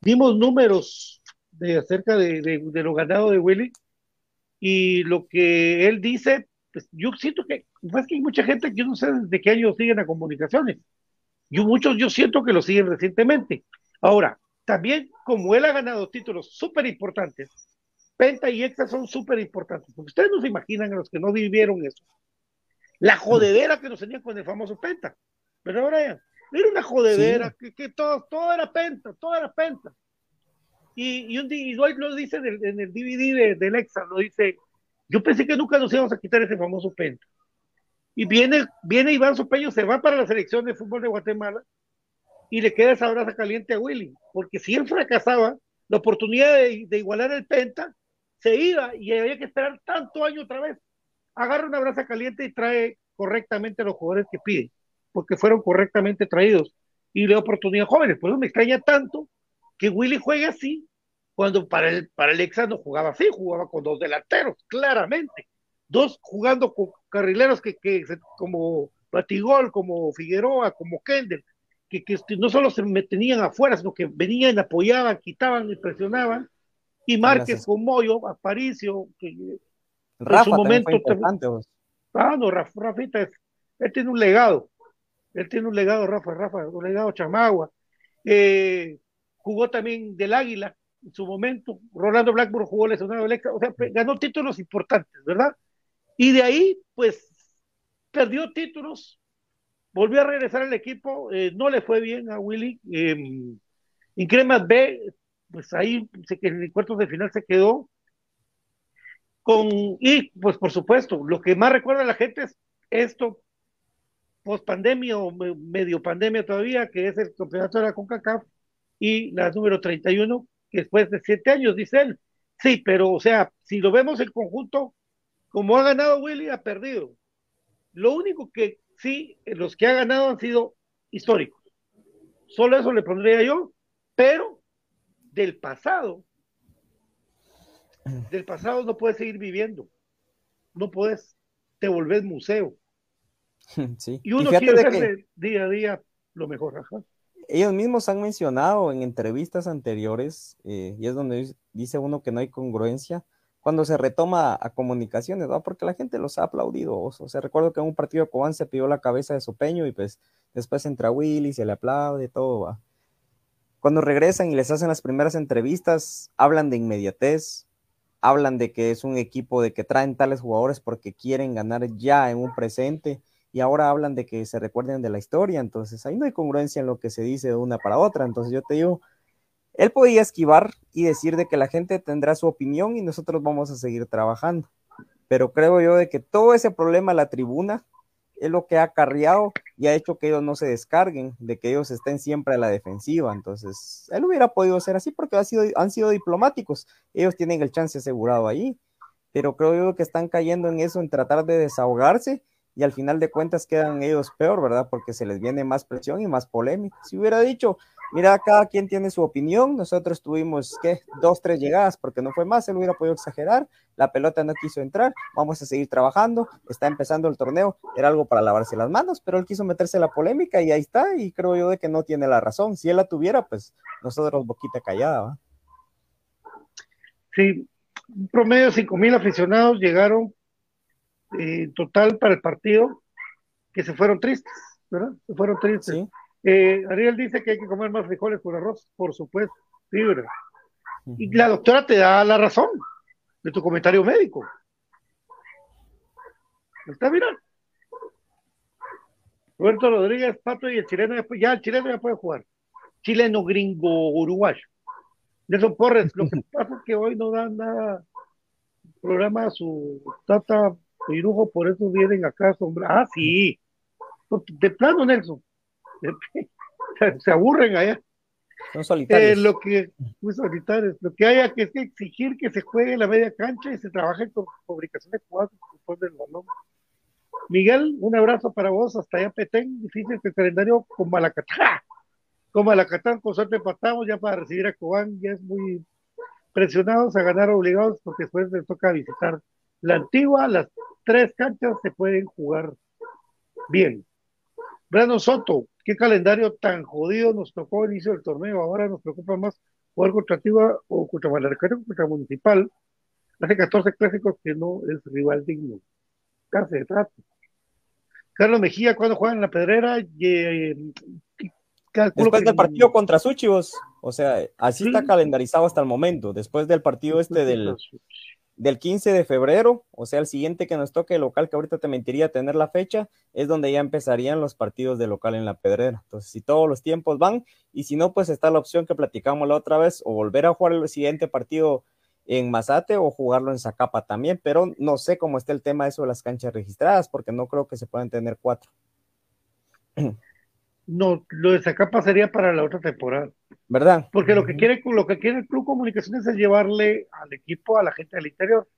Speaker 2: dimos números de acerca de, de, lo ganado de Willy y lo que él dice, pues yo siento que, pues que hay mucha gente que yo no sé desde qué año siguen a comunicaciones. Yo muchos yo siento que lo siguen recientemente. Ahora, también como él ha ganado títulos súper importantes, Penta y Exa son súper importantes, porque ustedes no se imaginan a los que no vivieron eso. La jodedera que nos tenían con el famoso Penta. Pero ahora era una jodedera, que, todo, todo era Penta, todo era Penta. Y, y, un, y lo dice en el, en el DVD de, del Exa, lo dice, yo pensé que nunca nos íbamos a quitar ese famoso Penta. Y viene, viene Iván Sopeño, se va para la selección de fútbol de Guatemala y le queda esa brasa caliente a Willy, porque si él fracasaba, la oportunidad de, de igualar el Penta se iba y había que esperar tanto año otra vez. Agarra una brasa caliente y trae correctamente a los jugadores que pide, porque fueron correctamente traídos y le da oportunidad a jóvenes. Por eso me extraña tanto que Willy juegue así, cuando para el, para el Exa no jugaba así, jugaba con dos delanteros, claramente. Dos jugando con carrileros que, que como Batigol, como Figueroa, como Kendall, que, que no solo se metían afuera, sino que venían, apoyaban, quitaban y presionaban y Márquez con Moyo, Aparicio, que
Speaker 3: en su momento.
Speaker 2: Ah, no, Rafa, Rafita él tiene un legado. Él tiene un legado, Rafa, Rafa, un legado Chamagua. Eh, jugó también del Águila, en su momento, Rolando Blackburn jugó lesionado el o sea, ganó títulos importantes, ¿verdad? Y de ahí, pues, perdió títulos, volvió a regresar al equipo, eh, no le fue bien a Willy. Eh, B, pues ahí se, en cuartos de final se quedó. Con, y pues por supuesto, lo que más recuerda a la gente es esto, post pandemia o medio pandemia todavía, que es el campeonato de la CONCACAF y la número 31, que después de siete años, dice él. Sí, pero o sea, si lo vemos en conjunto, como ha ganado Willy, ha perdido. Lo único que sí, los que ha ganado han sido históricos. Solo eso le pondría yo, pero del pasado, del pasado no puedes seguir viviendo. No puedes, te volvés museo. [laughs] Sí. Y uno quiere hacer día a día lo mejor. Ajá.
Speaker 3: Ellos mismos han mencionado en entrevistas anteriores, eh, y es donde dice uno que no hay congruencia, cuando se retoma a comunicaciones, ¿no? porque la gente los ha aplaudido. O sea, recuerdo que en un partido de se pidió la cabeza de su peño y pues después entra Willy, se le aplaude, todo va. Cuando regresan y les hacen las primeras entrevistas, hablan de inmediatez, hablan de que es un equipo de que traen tales jugadores porque quieren ganar ya en un presente y ahora hablan de que se recuerden de la historia, entonces ahí no hay congruencia en lo que se dice de una para otra, entonces yo te digo, él podía esquivar y decir de que la gente tendrá su opinión y nosotros vamos a seguir trabajando. Pero creo yo de que todo ese problema la tribuna es lo que ha acarreado y ha hecho que ellos no se descarguen, de que ellos estén siempre a la defensiva. Entonces, él hubiera podido ser así porque ha sido, han sido diplomáticos. Ellos tienen el chance asegurado ahí. Pero creo yo que están cayendo en eso, en tratar de desahogarse y al final de cuentas quedan ellos peor, ¿verdad? Porque se les viene más presión y más polémica. Si hubiera dicho, Mira, cada quien tiene su opinión. Nosotros tuvimos, ¿qué? Dos, tres llegadas, porque no fue más, él hubiera podido exagerar. La pelota no quiso entrar. Vamos a seguir trabajando. Está empezando el torneo. Era algo para lavarse las manos, pero él quiso meterse la polémica y ahí está. Y creo yo de que no tiene la razón. Si él la tuviera, pues nosotros boquita callada, ¿va?
Speaker 2: Sí, un promedio de 5 mil aficionados llegaron eh, en total para el partido, que se fueron tristes, ¿verdad? Se fueron tristes. Sí. Eh, Ariel dice que hay que comer más frijoles con arroz, por supuesto, fibra. Y la doctora te da la razón de tu comentario médico. ¿Está mirando? Roberto Rodríguez, Pato y el chileno, ya el chileno ya puede jugar. Chileno, gringo, uruguayo. Nelson Porres, lo que [laughs] pasa es que hoy no dan nada programa su tata dibujo, por eso vienen acá sombra. Ah, sí. De plano, Nelson. [laughs] se aburren allá.
Speaker 3: Son solitarios.
Speaker 2: Eh, lo que, muy solitarios. Lo que haya que es que exigir que se juegue en la media cancha y se trabaje con fabricación de jugadas después del balón. Miguel, un abrazo para vos hasta allá Petén, difícil que el calendario con Malacatán, con Malacatán, con suerte empatamos ya para recibir a Cobán, ya es muy presionados a ganar obligados porque después les toca visitar la antigua, las tres canchas se pueden jugar bien. Brandon Soto, qué calendario tan jodido nos tocó al inicio del torneo. Ahora nos preocupa más jugar contra Antigua o contra Malarcano contra Municipal. Hace 14 clásicos que no es rival digno. Casi de trato. Carlos Mejía, cuando juega en la pedrera, eh,
Speaker 3: Después del partido contra Suchivos, o sea, así está calendarizado hasta el momento. Después del partido este del, del 15 de febrero, o sea, el siguiente que nos toque el local, que ahorita te mentiría tener la fecha, es donde ya empezarían los partidos de local en la pedrera. Entonces, si todos los tiempos van, y si no, pues está la opción que platicamos la otra vez, o volver a jugar el siguiente partido en Mazate o jugarlo en Zacapa también, pero no sé cómo está el tema de eso de las canchas registradas, porque no creo que se puedan tener cuatro. [clears throat]
Speaker 2: No, lo de Zacapa sería para la otra temporada.
Speaker 3: ¿Verdad?
Speaker 2: Porque lo que quiere, lo que quiere el Club Comunicaciones es llevarle al equipo a la gente del interior.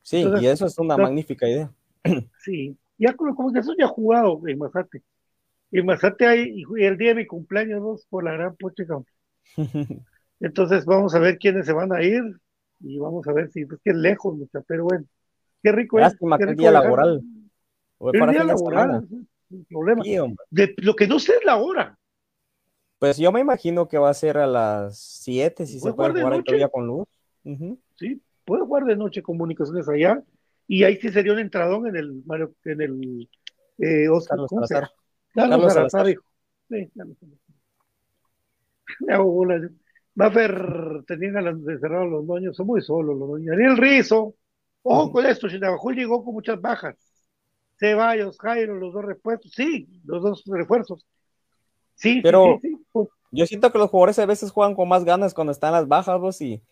Speaker 3: Sí, y eso es una magnífica idea. [clears throat]
Speaker 2: Sí, ya con Comunicaciones ya ha jugado en Mazate. En Mazate hay, y el día de mi cumpleaños, dos por la gran poche. [laughs] Entonces vamos a ver quiénes se van a ir y vamos a ver si es que es lejos, mucha, pero bueno, qué rico
Speaker 3: Lástima
Speaker 2: es.
Speaker 3: Qué día laboral.
Speaker 2: el día laboral, problema. de, lo que no sé es la hora.
Speaker 3: Pues yo me imagino que va a ser a las 7 si se puede jugar todavía con luz.
Speaker 2: Sí, puede jugar de noche comunicaciones allá y ahí sí sería un entradón en el en el eh, Oscar Carlos Salazar. Carlos, Salazar, Sí, Buffer tenía ganas de cerrar a los dueños, son muy solos los dueños. Daniel Rizo, ojo con esto, Chinabajul llegó con muchas bajas. Ceballos, Jairo, los dos repuestos, sí, los dos refuerzos. Sí,
Speaker 3: pero sí, sí, yo siento que los jugadores a veces juegan con más ganas cuando están las bajas, vos, y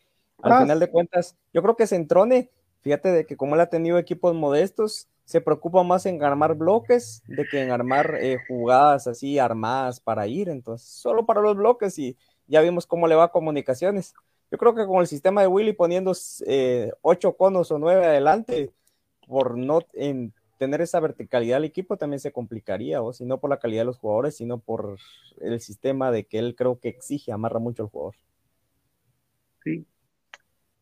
Speaker 3: al ah. final de cuentas, yo creo que Centrone, fíjate de que como él ha tenido equipos modestos, se preocupa más en armar bloques de que en armar eh, jugadas así armadas para ir, entonces, solo para los bloques y ya vimos cómo le va a comunicaciones. Yo creo que con el sistema de Willy poniendo eh, ocho conos o nueve adelante, por no en tener esa verticalidad al equipo también se complicaría, o si no por la calidad de los jugadores, sino por el sistema de que él creo que exige, amarra mucho al jugador.
Speaker 2: Sí.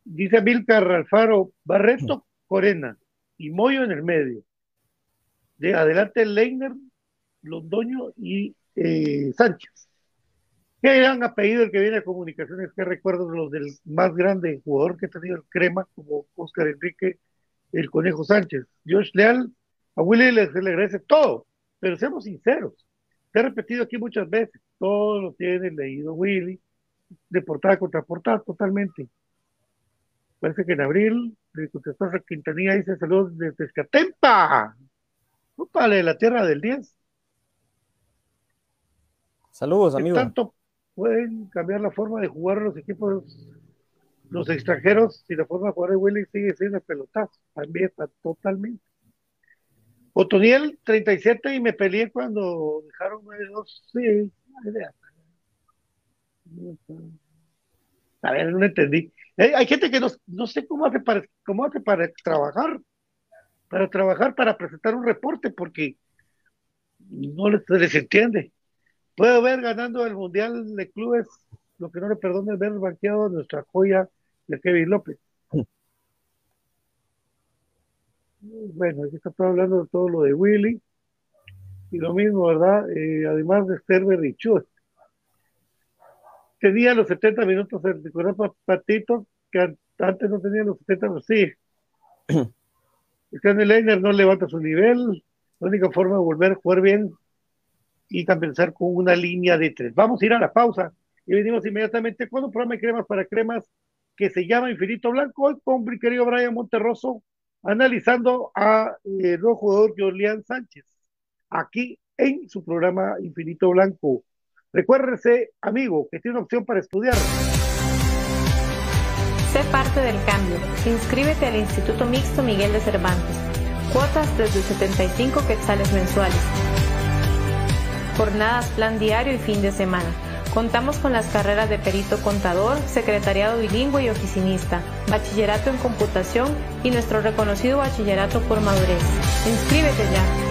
Speaker 2: Dice Milcar Alfaro, Barreto, Corena y Moyo en el medio. De adelante Leiner, Londoño y eh, Sánchez. ¿Qué gran apellido el que viene a comunicaciones? ¿Qué recuerdo los del más grande jugador que ha tenido el crema, como Oscar Enrique, el Conejo Sánchez? Josh Leal, a Willy le, le agradece todo, pero seamos sinceros. Se ha repetido aquí muchas veces, todo lo tiene leído Willy, de portada contra portada, totalmente. Parece que en abril le contestó a Quintanilla dice saludos desde Escatempa. de la tierra del 10.
Speaker 3: Saludos, amigos
Speaker 2: pueden cambiar la forma de jugar los equipos, los extranjeros, si la forma de jugar de Willy sigue siendo el pelotazo, también está totalmente. Otoniel, 37, y me peleé cuando dejaron 9-2. Sí, a ver, no entendí. Eh, hay gente que no, no sé cómo hace, para, cómo hace para trabajar, para trabajar, para presentar un reporte, porque no les, entiende. Puedo ver ganando el Mundial de Clubes, lo que no le perdona es ver banqueado nuestra joya de Kevin López. Bueno, aquí está hablando de todo lo de Willy. Y lo mismo, ¿verdad? Eh, además de Sterber y Tenía los 70 minutos de corazón Patito, que antes no tenía los 70, pero sí. [clears throat] El Leiner no levanta su nivel. La única forma de volver a jugar bien y compensar con una línea de tres. Vamos a ir a la pausa y venimos inmediatamente con un programa de cremas para cremas que se llama Infinito Blanco, hoy con mi querido Brian Monterroso, analizando a eh, el nuevo jugador Julián Sánchez, aquí en su programa Infinito Blanco. Recuérdese, amigo, que tiene una opción para estudiar.
Speaker 4: Sé parte del cambio. Inscríbete al Instituto Mixto Miguel de Cervantes. Cuotas desde 75 quetzales mensuales jornadas, plan diario y fin de semana. Contamos con las carreras de perito contador, secretariado bilingüe y oficinista, bachillerato en computación y nuestro reconocido bachillerato por madurez. Inscríbete ya.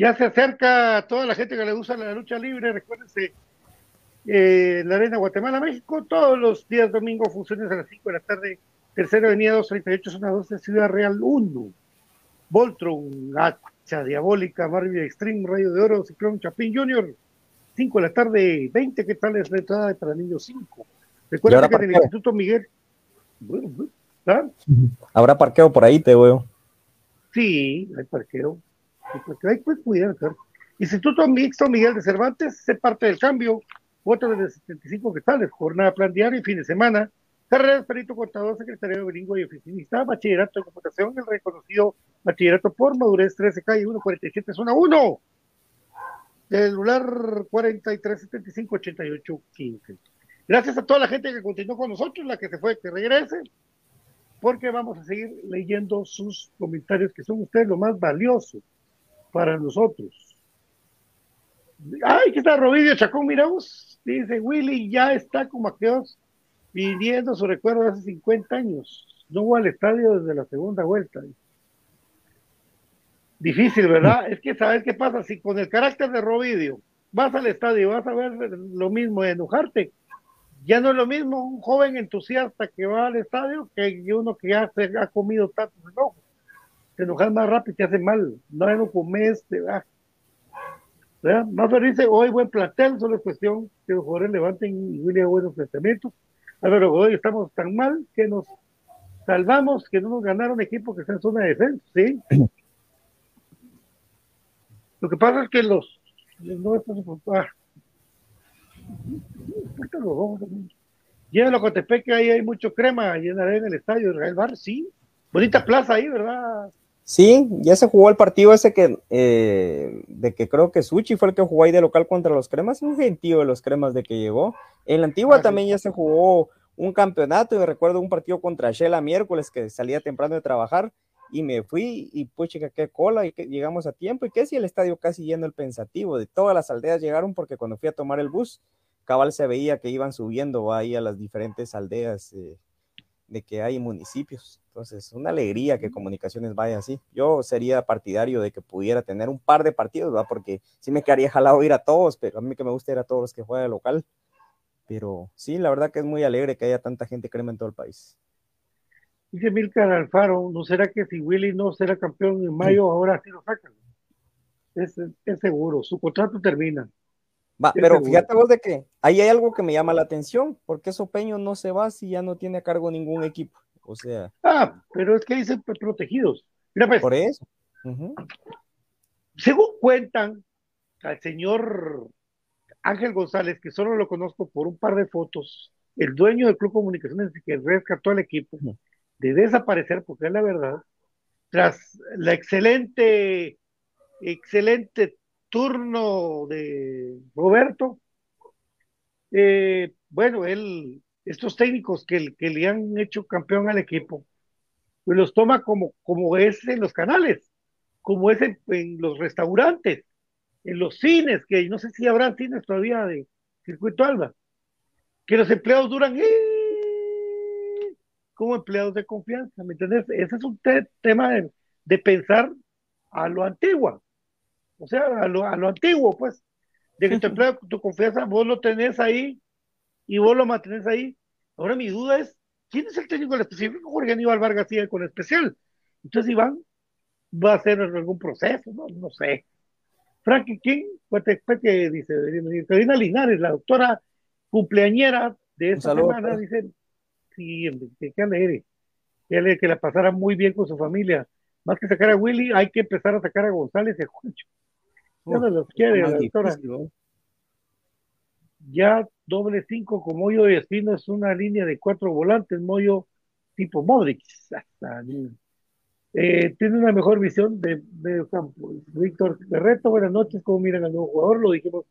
Speaker 2: Ya se acerca toda la gente que le gusta la lucha libre. Recuérdense, eh, la Arena Guatemala, México, todos los días domingo, funciones a las 5 de la tarde. Tercera Avenida 238, zona 12, Ciudad Real 1. Voltron, Hacha Diabólica, Marvel Extreme, Rayo de Oro, Ciclón Chapín Junior. 5 de la tarde, 20, ¿qué tal es la entrada para niños 5? Recuerda que en el Instituto Miguel.
Speaker 3: ¿ah? Habrá parqueo por ahí, te veo.
Speaker 2: Sí, hay parqueo que cuidar. Instituto Mixto Miguel de Cervantes, se parte del cambio, otro de 75 quetzales, jornada plan diario y fin de semana, carrera de perito contador, secretario bilingüe y oficinista, bachillerato en computación, el reconocido bachillerato por madurez 13 calle 147 zona 1, celular 4375 88 15. Gracias a toda la gente que continuó con nosotros, la que se fue, que regrese, porque vamos a seguir leyendo sus comentarios, que son ustedes lo más valioso para nosotros. Ay, que está Robidio Chacón, miramos. Dice, Willy ya está como aquellos pidiendo su recuerdo de hace 50 años. No hubo al estadio desde la segunda vuelta. Difícil, ¿verdad? Es que sabes qué pasa, si con el carácter de Robidio vas al estadio y vas a ver lo mismo, enojarte, ya no es lo mismo un joven entusiasta que va al estadio que uno que ya se ha comido tantos enojos te enojas más rápido, te hace mal, no no comes, te va. Más dice, hoy buen plantel, solo es cuestión que los jugadores levanten y William buenos planteamientos. pero hoy estamos tan mal que nos salvamos, que no nos ganaron equipos que están en zona de defensa, ¿sí? Lo que pasa es que los, no ah, Llena los que ahí hay mucho crema, llenaré en el estadio, el bar, sí. Bonita plaza ahí, ¿verdad?
Speaker 3: Sí, ya se jugó el partido ese que, eh, de que creo que Suchi fue el que jugó ahí de local contra los cremas, un gentío de los cremas de que llegó. En la antigua ah, también ya se jugó un campeonato, y recuerdo un partido contra Shela miércoles que salía temprano de trabajar y me fui y pues chica, qué cola y que llegamos a tiempo y que si el estadio casi lleno el pensativo, de todas las aldeas llegaron porque cuando fui a tomar el bus, cabal se veía que iban subiendo ahí a las diferentes aldeas eh, de que hay municipios. Entonces, una alegría que Comunicaciones vaya así. Yo sería partidario de que pudiera tener un par de partidos, ¿va? Porque sí me quedaría jalado ir a todos, pero a mí que me gusta ir a todos los que juegan local. Pero sí, la verdad que es muy alegre que haya tanta gente crema en todo el país.
Speaker 2: Dice Milcar Alfaro, ¿no será que si Willy no será campeón en mayo, ahora sí lo sacan? es, seguro, su contrato termina.
Speaker 3: Va, pero fíjate vos de que ahí hay algo que me llama la atención, porque Sopeño no se va si ya no tiene a cargo ningún equipo. O sea.
Speaker 2: Ah, pero es que dicen protegidos. Mira, pues,
Speaker 3: por eso.
Speaker 2: Según cuentan al señor Ángel González, que solo lo conozco por un par de fotos, el dueño del Club Comunicaciones que rescató al equipo de desaparecer, porque es la verdad, tras la excelente, excelente turno de Roberto, eh, bueno, él, estos técnicos que, le han hecho campeón al equipo, pues los toma como, como es en los canales, como es en, los restaurantes, en los cines, que no sé si habrá cines todavía de Circuito Alba, que los empleados duran ¡eh! como empleados de confianza, ¿me entiendes? Ese es un tema de pensar a lo antiguo, o sea, a lo, a lo antiguo, pues, de que tu, [laughs] tu confianza vos lo tenés ahí y vos lo mantenés ahí. Ahora mi duda es, ¿quién es el técnico del específico? Jorge Aníbal Vargas sigue con el especial. Entonces Iván va a hacer algún proceso, no, no sé. Frankie King, que dice, Karina Linares, la doctora cumpleañera de esta semana, pues. dice, sí, que, que alegre, que la pasara muy bien con su familia más que sacar a Willy, hay que empezar a sacar a González y a Juancho. Ya no los quiere, la doctora. Ya doble cinco con Moyo y Espino es una línea de cuatro volantes, Moyo tipo Modric. Eh, tiene una mejor visión de medio campo. Víctor Ferreto, buenas noches, ¿cómo miran al nuevo jugador? Lo dijimos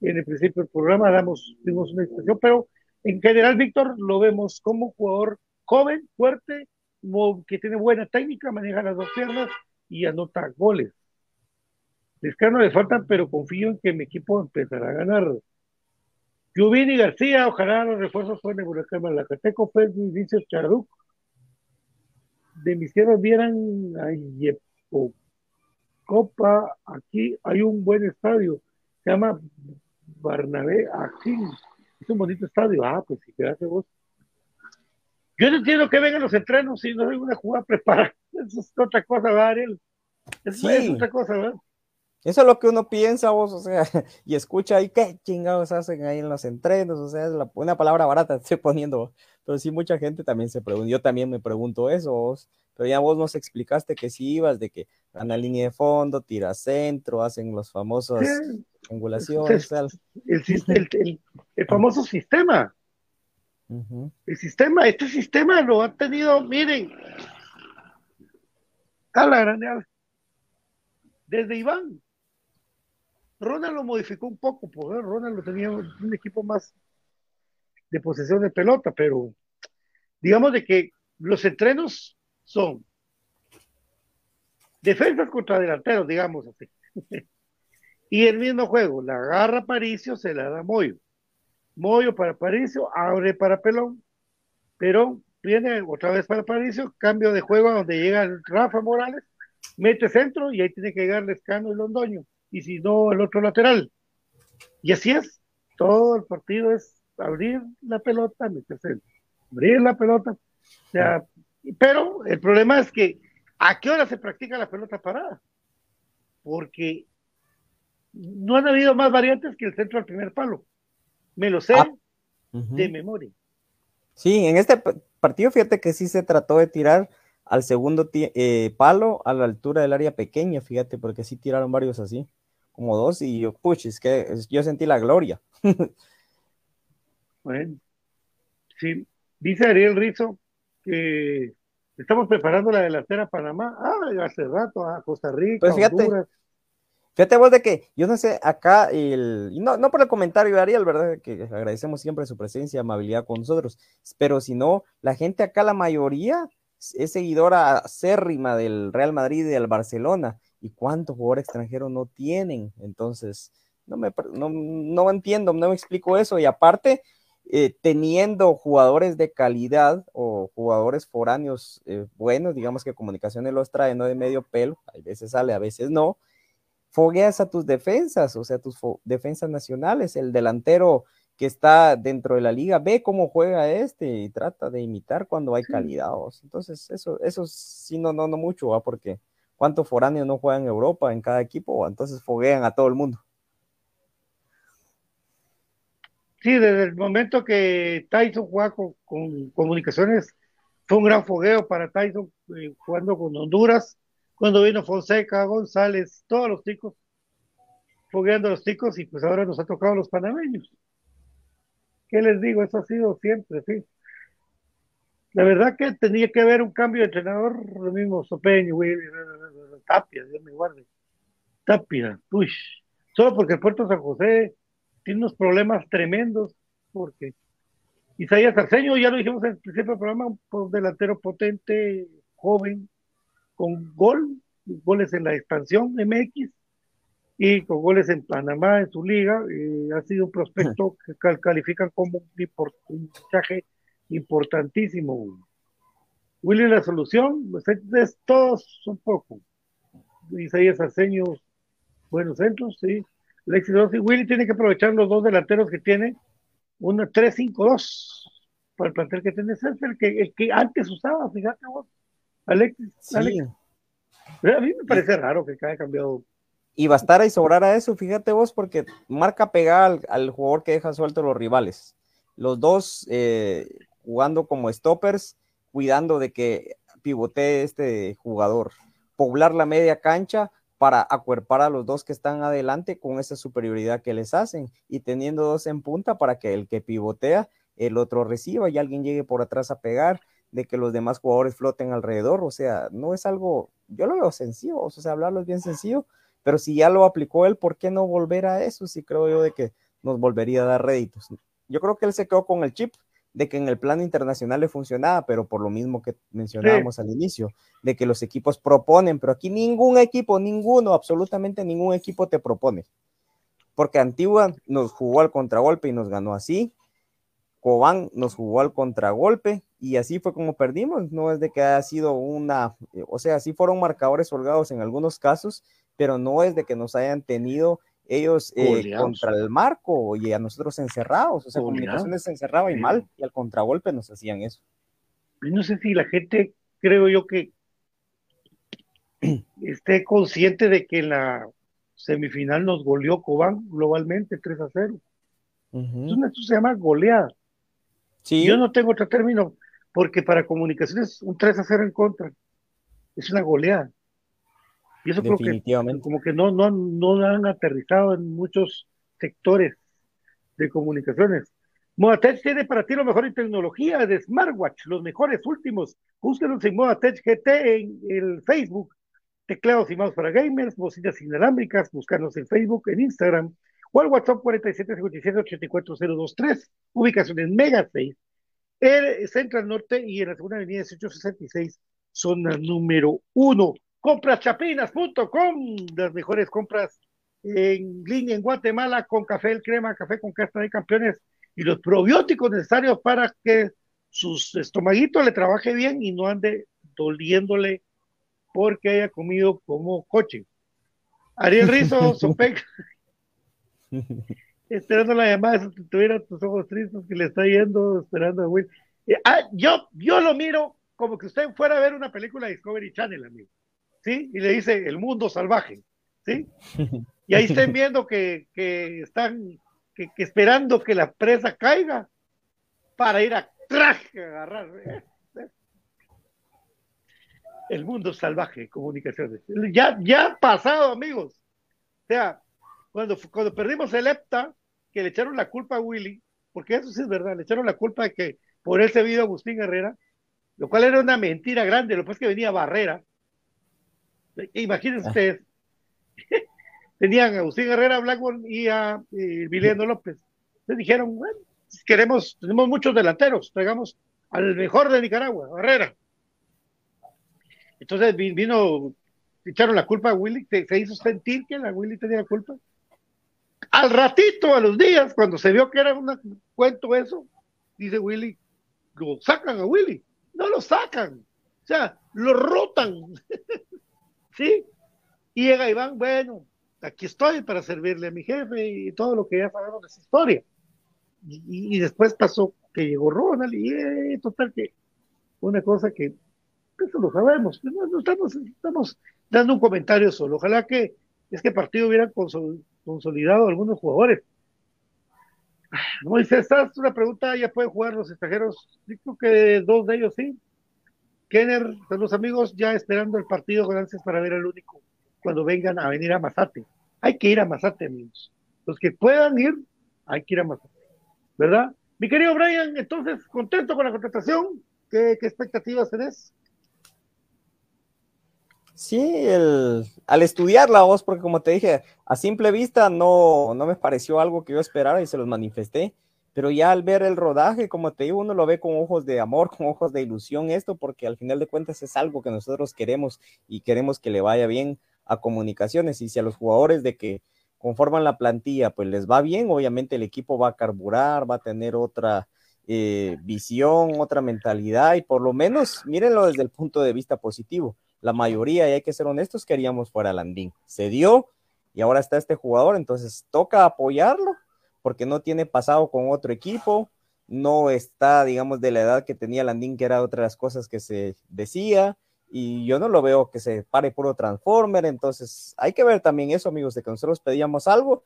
Speaker 2: en el principio del programa, damos, dimos una expresión, pero en general, Víctor, lo vemos como jugador joven, fuerte, que tiene buena técnica, maneja las dos piernas y anota goles. No le faltan, pero confío en que mi equipo empezará a ganar. y García, ojalá los refuerzos fueran Huracán Malacateco, Fred Vicio Charuc. De mis tierras vieran a Yepo Copa, aquí hay un buen estadio, se llama Barnabé, aquí es un bonito estadio. Ah, pues si quedaste vos. Yo no entiendo que vengan los entrenos si no hay una jugada preparada. [laughs] Eso es otra cosa, ¿verdad, Ariel? Eso es otra cosa, ¿verdad?
Speaker 3: Eso es lo que uno piensa vos, o sea, [laughs] y escucha ahí qué chingados hacen ahí en los entrenos, o sea, es una palabra barata [laughs] estoy poniendo, pero sí mucha gente también se pregunta, yo también me pregunto eso, vos, pero ya vos nos explicaste que si ibas, de que van a línea de fondo, tira centro, hacen los famosos angulaciones.
Speaker 2: el, el, famoso sistema. El sistema, este sistema lo ha tenido, miren, a la grande, desde Iván. Ronald lo modificó un poco, porque Ronald lo tenía un equipo más de posesión de pelota, pero digamos de que los entrenos son defensas contra delanteros, digamos así. [laughs] y el mismo juego, la agarra Paricio, se la da Moyo. Moyo para Paricio, abre para Pelón, Perón viene otra vez para Paricio, cambio de juego a donde llega Rafa Morales, mete centro y ahí tiene que llegar Lescano y Londoño, y si no, el otro lateral. Y así es, todo el partido es abrir la pelota, meter centro, abrir la pelota. O sea, pero el problema es que, ¿a qué hora se practica la pelota parada? Porque no han habido más variantes que el centro al primer palo. Me lo sé ah, de memoria.
Speaker 3: Sí, en este partido fíjate que sí se trató de tirar al segundo eh, palo a la altura del área pequeña, fíjate, porque sí tiraron varios así, como dos, y yo, puch, es que yo sentí la gloria. [laughs]
Speaker 2: bueno, sí, dice Ariel Rizo que estamos preparando la delantera Panamá, ah, hace rato, a Costa Rica, pues fíjate,
Speaker 3: Fíjate vos de que, yo no sé, acá, el, no, no por el comentario, Ariel, ¿verdad? Que agradecemos siempre su presencia, amabilidad con nosotros, pero si no, la gente acá, la mayoría, es seguidora acérrima del Real Madrid y del Barcelona. ¿Y cuántos jugadores extranjeros no tienen? Entonces, no, me, no, entiendo, no me explico eso. Y aparte, eh, teniendo jugadores de calidad o jugadores foráneos eh, buenos, digamos que comunicaciones los trae, no de medio pelo, a veces sale, a veces no fogueas a tus defensas, o sea, tus defensas nacionales. El delantero que está dentro de la liga ve cómo juega este y trata de imitar cuando hay calidad. Entonces, eso, eso sí, no, no, no mucho, ¿va? porque ¿Cuántos foráneos no juegan en Europa en cada equipo? Entonces foguean a todo el mundo.
Speaker 2: Sí, desde el momento que Tyson juega con, comunicaciones, fue un gran fogueo para Tyson eh, jugando con Honduras, cuando vino Fonseca, González, todos los ticos, fogueando a los ticos y pues ahora nos ha tocado los panameños. ¿Qué les digo? Eso ha sido siempre, sí. La verdad que tenía que haber un cambio de entrenador, lo mismo Sopeño, Tapia, Dios me guarde. Tapia, uy, solo porque el Puerto San José tiene unos problemas tremendos, porque Isaías Arceño, ya lo dijimos en el principio del programa, un delantero potente, joven, con gol, goles en la expansión MX y con goles en Panamá, en su liga, ha sido un prospecto que califican como un, fichaje importantísimo. Willy, la solución, pues, es, todos son pocos. Isaías Arceño, buenos centros, sí. Alexis y Willy tiene que aprovechar los dos delanteros que tiene, una 3-5-2 para el plantel que tiene, es el que, el que antes usaba, fíjate vos, Alexis. A mí me parece raro que haya cambiado.
Speaker 3: Y bastara y sobrara eso, fíjate vos, porque marca pegar al, jugador que deja suelto los rivales. Los dos eh, jugando como stoppers, cuidando de que pivotee este jugador. Poblar la media cancha, para acuerpar a los dos que están adelante con esa superioridad que les hacen y teniendo dos en punta para que el que pivotea, el otro reciba y alguien llegue por atrás a pegar, de que los demás jugadores floten alrededor, o sea, no es algo, yo lo veo sencillo, o sea, hablarlo es bien sencillo, pero si ya lo aplicó él, ¿por qué no volver a eso? Si creo yo de que nos volvería a dar réditos. Yo creo que él se quedó con el chip de que en el plano internacional le funcionaba, pero por lo mismo que mencionábamos al inicio, de que los equipos proponen, pero aquí ningún equipo, ninguno, absolutamente ningún equipo te propone. Porque Antigua nos jugó al contragolpe y nos ganó así. Cobán nos jugó al contragolpe y así fue como perdimos. No es de que haya sido una, o sea, sí fueron marcadores holgados en algunos casos, pero no es de que nos hayan tenido ellos eh, contra el marco y a nosotros encerrados, o sea, comunicaciones se encerraba y mal, y al contragolpe nos hacían eso.
Speaker 2: No sé si la gente, creo yo que [clears throat] esté consciente de que la semifinal nos goleó Cobán globalmente 3 a 0. eso se llama goleada. Sí. Yo no tengo otro término, porque para comunicaciones un 3 a 0 en contra es una goleada. Y eso creo que como que no, no, no han aterrizado en muchos sectores de comunicaciones. Modatech tiene para ti lo mejor en tecnología de smartwatch, los mejores últimos. Búsquenos en Modatech GT en el Facebook. Teclados y mouse para gamers, bocinas inalámbricas, buscarnos en Facebook, en Instagram o al WhatsApp 4757-84023. Ubicación en Mega 6, el Central Norte y en la segunda avenida 1866, zona número 1 compraschapinas.com, las mejores compras en línea en Guatemala con café el crema, café con casta de campeones y los probióticos necesarios para que sus estomaguitos le trabaje bien y no ande doliéndole porque haya comido como coche. Ariel Rizo, [laughs] Sopec, esperando la llamada, si tuviera tus ojos tristes que le está yendo, esperando a Will. Eh, ah, yo, yo lo miro como que usted fuera a ver una película de Discovery Channel, amigo. ¿Sí? Y le dice el mundo salvaje, ¿sí? [laughs] Y ahí estén viendo que, están que, esperando que la presa caiga para ir a traje agarrar. El mundo salvaje, comunicaciones. Ya, ya ha pasado, amigos. O sea, cuando, cuando perdimos el EPTA, que le echaron la culpa a Willy, porque eso sí es verdad, le echaron la culpa de que por ese video Agustín Herrera, lo cual era una mentira grande, lo que es que venía Barrera, Imagínense ah. ustedes. [laughs] Tenían a Agustín Herrera Blackburn y a eh, López. Les dijeron, bueno, queremos, tenemos muchos delanteros, traigamos al mejor de Nicaragua, Herrera. Entonces vino, echaron la culpa a Willy, se hizo sentir que la Willy tenía la culpa. Al ratito, a los días, cuando se vio que era un cuento eso, dice Willy, lo sacan a Willy. No lo sacan. O sea, lo rotan. [laughs] ¿sí? Y llega Iván, bueno, aquí estoy para servirle a mi jefe y todo lo que ya sabemos de esa historia. Y, después pasó que llegó Ronald y eh, total que una cosa que Eso lo sabemos. No, estamos, estamos dando un comentario solo. Ojalá que es que partido hubiera consolidado algunos jugadores. Moisés, es una pregunta, ¿ya pueden jugar los extranjeros? creo que dos de ellos sí. Kenner, los amigos, ya esperando el partido, gracias para ver al único cuando vengan a venir a Mazate. Hay que ir a Mazate, amigos. Los que puedan ir, hay que ir a Mazate. ¿Verdad? Mi querido Brian, entonces, contento con la contratación. ¿Qué, expectativas tenés?
Speaker 3: Sí, el, al estudiar la voz, porque como te dije, a simple vista no, no me pareció algo que yo esperara y se los manifesté, pero ya al ver el rodaje, como te digo, uno lo ve con ojos de amor, [laughs] con ojos de ilusión esto, porque al final de cuentas es algo que nosotros queremos y queremos que le vaya bien a comunicaciones y si a los jugadores de que conforman la plantilla, pues les va bien, obviamente el equipo va a carburar, va a tener otra eh, visión, otra mentalidad y por lo menos mírenlo desde el punto de vista positivo. La mayoría, y hay que ser honestos, queríamos fuera Landín. Se dio y ahora está este jugador, entonces toca apoyarlo porque no tiene pasado con otro equipo, no está, digamos, de la edad que tenía Landín, que era otra de las cosas que se decía y yo no lo veo que se pare puro Transformer, entonces hay que ver también eso, amigos, de que nosotros pedíamos algo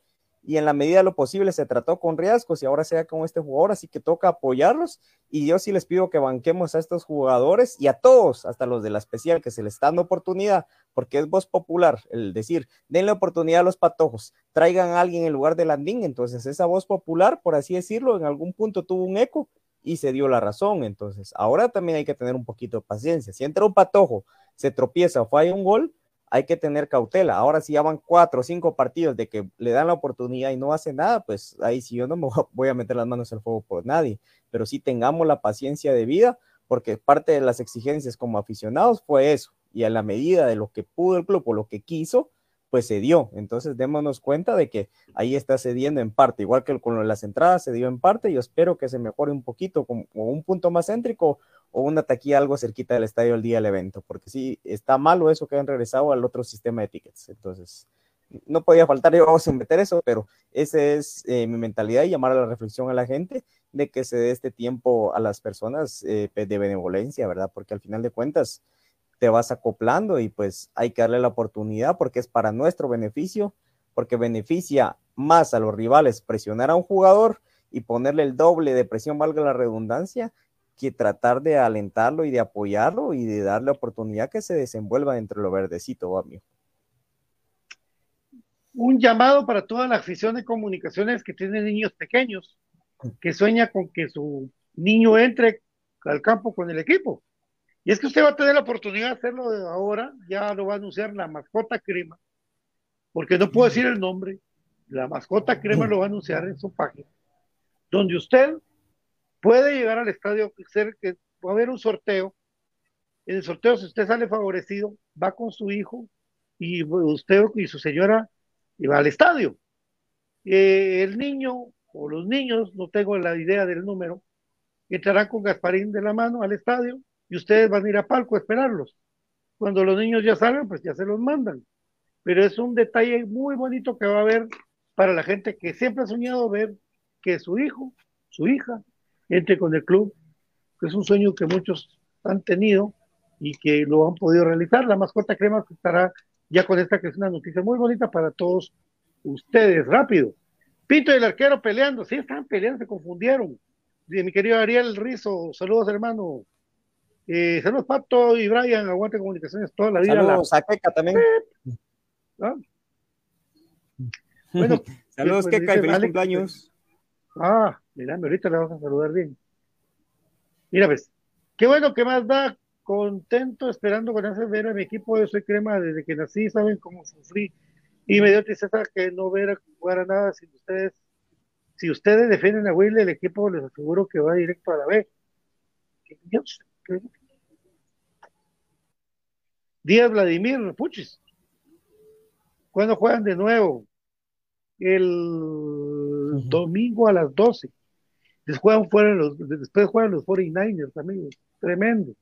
Speaker 3: y en la medida de lo posible se trató con riesgos y ahora sea con este jugador, así que toca apoyarlos y yo sí les pido que banquemos a estos jugadores y a todos, hasta los de la especial, que se les está dando oportunidad, porque es voz popular el decir, denle oportunidad a los patojos, traigan a alguien en lugar de Landín, entonces esa voz popular, por así decirlo, en algún punto tuvo un eco y se dio la razón. Entonces, ahora también hay que tener un poquito de paciencia. Si entra un patojo, se tropieza o falla un gol, hay que tener cautela. Ahora, si ya van cuatro o cinco partidos de que le dan la oportunidad y no hace nada, pues ahí sí yo no me [laughs] voy a meter las manos al fuego por nadie. Pero sí tengamos la paciencia de vida, porque parte de las exigencias como aficionados fue eso. Y a la medida de lo que pudo el club o lo que quiso, pues se dio. Entonces démonos cuenta de que ahí está cediendo en parte, igual que con las entradas se dio en parte, yo espero que se mejore un poquito con, un punto más céntrico o una taquilla algo cerquita del estadio el día del evento, porque sí, está malo eso que han regresado al otro sistema de tickets. Entonces, no podía faltar yo a meter eso, pero esa es eh, mi mentalidad y llamar a la reflexión a la gente de que se dé este tiempo a las personas eh, de benevolencia, ¿verdad? Porque al final de cuentas, te vas acoplando y pues hay que darle la oportunidad porque es para nuestro beneficio, porque beneficia más a los rivales presionar a un jugador y ponerle el doble de presión, valga la redundancia, que tratar de alentarlo y de apoyarlo y de darle oportunidad que se desenvuelva dentro de lo verdecito, amigo.
Speaker 2: Un llamado para toda la afición de comunicaciones que tiene niños pequeños, que sueña con que su niño entre al campo con el equipo y es que usted va a tener la oportunidad de hacerlo ahora, ya lo va a anunciar la mascota crema, porque no puedo decir el nombre, la mascota crema lo va a anunciar en su página, donde usted puede llegar al estadio, ser que va a haber un sorteo, en el sorteo si usted sale favorecido, va con su hijo y usted y su señora y va al estadio. Eh, el niño o los niños, no tengo la idea del número, entrarán con Gasparín de la mano al estadio y ustedes van a ir a palco a esperarlos. Cuando los niños ya salgan, pues ya se los mandan. Pero es un detalle muy bonito que va a haber para la gente que siempre ha soñado ver que su hijo, su hija, entre con el club, que es un sueño que muchos han tenido y que lo han podido realizar. La mascota crema estará ya con esta que es una noticia muy bonita para todos ustedes. Rápido. Pinto y el arquero peleando. Sí, estaban peleando, se confundieron. Mi querido Ariel Rizo, saludos hermano. Eh, saludos Pato y Brian, aguante comunicaciones toda la vida.
Speaker 3: Saludos a Keka también. Bueno, [laughs] saludos pues, Keka y feliz cumpleaños.
Speaker 2: Ah, mira, ahorita le vamos a saludar bien. Mira, ves, qué bueno que más da, contento, esperando con hacer ver a mi equipo. Yo soy crema desde que nací, saben cómo sufrí. Y me dio tristeza que no ver jugar a nada sin ustedes. Si ustedes defienden a Will, el equipo les aseguro que va directo a la B. Dios, Díaz Vladimir Puchis. ¿Cuándo juegan de nuevo? El domingo a las 12. Después juegan, fuera los, después juegan los 49ers, amigos. Tremendo.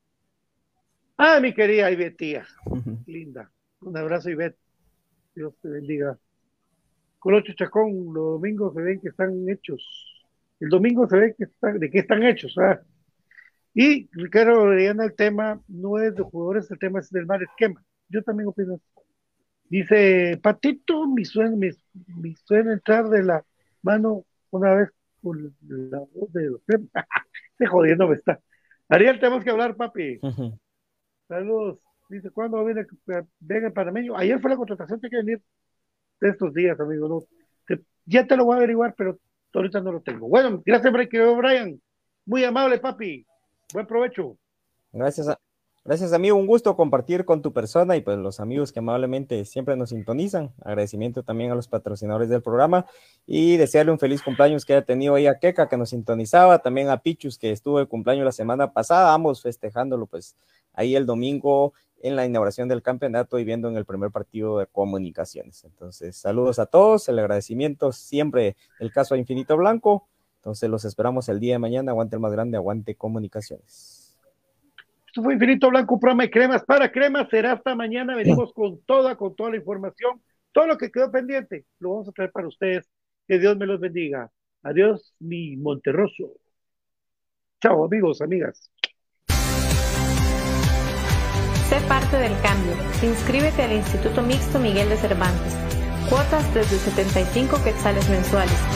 Speaker 2: Ah, mi querida Ivette, linda. Un abrazo, Ivette. Dios te bendiga. Colocho Chacón, los domingos se ven que están hechos. El domingo se ve que están, de qué están hechos. Ah. Y Ricardo Orellana, el tema no es de jugadores, el tema es del mal esquema. Yo también opino Dice, Patito, mi sueño, mi, sueño entrar de la mano una vez con la voz de los Se [laughs] jodiendo me está. Ariel, tenemos que hablar, papi. Saludos. Dice, ¿cuándo viene, venga el panameño? Ayer fue la contratación, tiene que venir de estos días, amigo. ¿no? ya te lo voy a averiguar, pero ahorita no lo tengo. Bueno, gracias, Brian. Muy amable, papi. Buen provecho.
Speaker 3: Gracias, gracias amigo. Un gusto compartir con tu persona y pues los amigos que amablemente siempre nos sintonizan. Agradecimiento también a los patrocinadores del programa y desearle un feliz cumpleaños que haya tenido ahí a Keka que nos sintonizaba, también a Pichus que estuvo de cumpleaños la semana pasada, ambos festejándolo pues ahí el domingo en la inauguración del campeonato y viendo en el primer partido de comunicaciones. Entonces, saludos a todos, el agradecimiento siempre el caso a Infinito Blanco entonces los esperamos el día de mañana. Aguante el más grande, aguante comunicaciones.
Speaker 2: Esto fue Infinito Blanco, programa de cremas para cremas. Será hasta mañana. [clears throat] Venimos con toda, con toda la información. Todo lo que quedó pendiente lo vamos a traer para ustedes. Que Dios me los bendiga. Adiós, mi Monterroso. Chao, amigos, amigas.
Speaker 4: Sé parte del cambio. Inscríbete al Instituto Mixto Miguel de Cervantes. Cuotas desde 75 quetzales mensuales